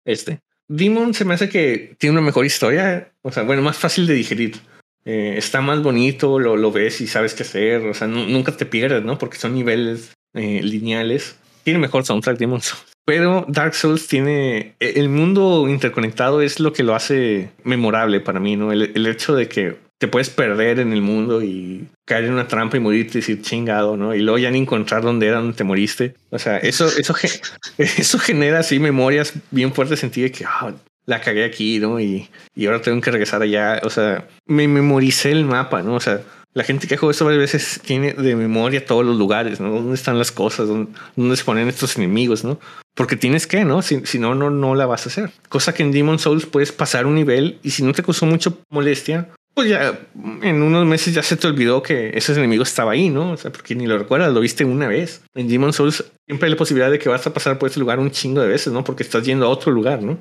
Este. Demon se me hace que tiene una mejor historia, o sea, bueno, más fácil de digerir. Eh, está más bonito, lo, lo, ves y sabes qué hacer, o sea, nunca te pierdes, ¿no? Porque son niveles eh, lineales. Tiene mejor soundtrack Demon Souls. Pero Dark Souls tiene. E, el mundo interconectado es lo que lo hace memorable para mí, ¿no? El, el hecho de que te puedes perder en el mundo y caer en una trampa y morirte y decir chingado, ¿no? Y luego ya ni encontrar dónde era donde te moriste. O sea, eso, eso, eso genera así memorias bien fuertes en ti de que ah, la cagué aquí, ¿no? Y, y ahora tengo que regresar allá. O sea, me memoricé el mapa, ¿no? O sea, la gente que juega esto varias veces tiene de memoria todos los lugares, ¿no? ¿Dónde están las cosas? ¿Dónde, se ponen estos enemigos, no? Porque tienes que, ¿no? Si, si, no, no, no la vas a hacer. Cosa que en Demon Souls puedes pasar un nivel y si no te causó mucha molestia, pues ya en unos meses ya se te olvidó que ese enemigo estaba ahí, ¿no? O sea, porque ni lo recuerdas, lo viste una vez. En Demon Souls siempre hay la posibilidad de que vas a pasar por ese lugar un chingo de veces, ¿no? Porque estás yendo a otro lugar, ¿no?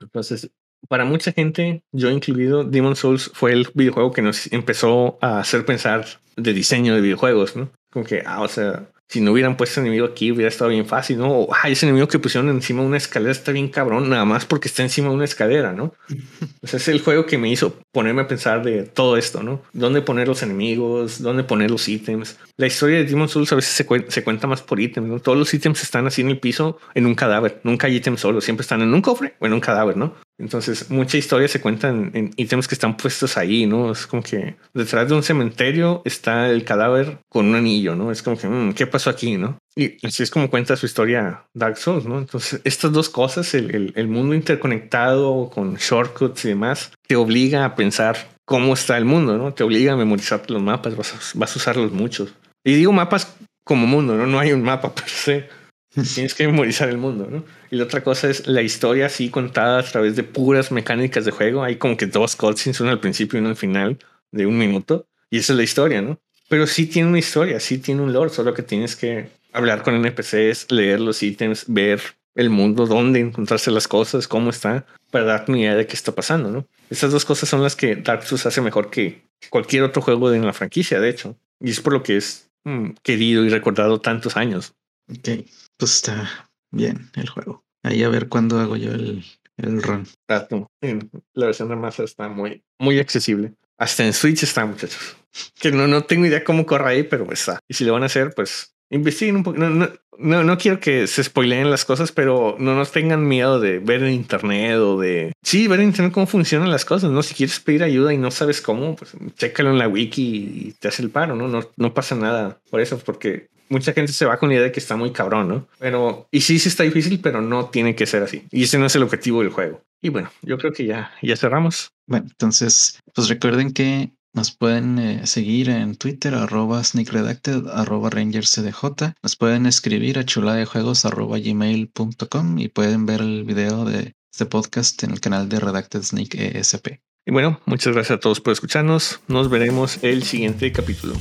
Entonces, para mucha gente, yo incluido, Demon Souls fue el videojuego que nos empezó a hacer pensar de diseño de videojuegos, ¿no? Como que, ah, o sea, si no hubieran puesto enemigo aquí, hubiera estado bien fácil, ¿no? O, ese enemigo que pusieron encima de una escalera está bien cabrón, nada más porque está encima de una escalera, ¿no? O sea, es el juego que me hizo ponerme a pensar de todo esto, ¿no? ¿Dónde poner los enemigos? ¿Dónde poner los ítems? La historia de Demon Souls a veces se, se cuenta más por ítems, ¿no? Todos los ítems están así en el piso en un cadáver. Nunca hay ítems solo, siempre están en un cofre o en un cadáver, ¿no? Entonces, mucha historia se cuenta en, ítems que están puestos ahí, ¿no? Es como que detrás de un cementerio está el cadáver con un anillo, ¿no? Es como que, mm, ¿qué pasó aquí, no? Y así es como cuenta su historia Dark Souls, ¿no? Entonces, estas dos cosas, el, el mundo interconectado con shortcuts y demás, te obliga a pensar cómo está el mundo, ¿no? Te obliga a memorizar los mapas, vas a, vas a usarlos muchos. Y digo mapas como mundo, ¿no? No hay un mapa per se. Tienes que memorizar el mundo, ¿no? Y la otra cosa es la historia así contada a través de puras mecánicas de juego. Hay como que dos cutscenes, uno al principio y uno al final de un minuto. Y esa es la historia, ¿no? Pero sí tiene una historia, sí tiene un lore, solo que tienes que hablar con NPCs, leer los ítems, ver el mundo, dónde encontrarse las cosas, cómo está, para darte una idea de qué está pasando, ¿no? Esas dos cosas son las que Dark Souls hace mejor que cualquier otro juego de la franquicia, de hecho. Y es por lo que es mm, querido y recordado tantos años. Ok, pues está bien el juego. Ahí a ver cuándo hago yo el, el run. La versión de masa está muy, muy accesible. Hasta en Switch está, muchachos. Que no, no tengo idea cómo corre ahí, pero está. Y si lo van a hacer, pues investiguen un poco. No, no, no, quiero que se spoileen las cosas, pero no nos tengan miedo de ver en internet o de. Sí, ver en internet cómo funcionan las cosas. No, si quieres pedir ayuda y no sabes cómo, pues chécalo en la wiki y te hace el paro, ¿no? No, no pasa nada por eso, porque mucha gente se va con la idea de que está muy cabrón, ¿no? Pero, y sí, sí está difícil, pero no tiene que ser así. Y ese no es el objetivo del juego. Y bueno, yo creo que ya, ya cerramos. Bueno, entonces, pues recuerden que nos pueden eh, seguir en Twitter, arroba sneakredacted, arroba rangerscdj. Nos pueden escribir a chuladejuegos arroba gmail.com y pueden ver el video de este podcast en el canal de Redacted Sneak ESP. Y bueno, muchas gracias a todos por escucharnos. Nos veremos el siguiente capítulo.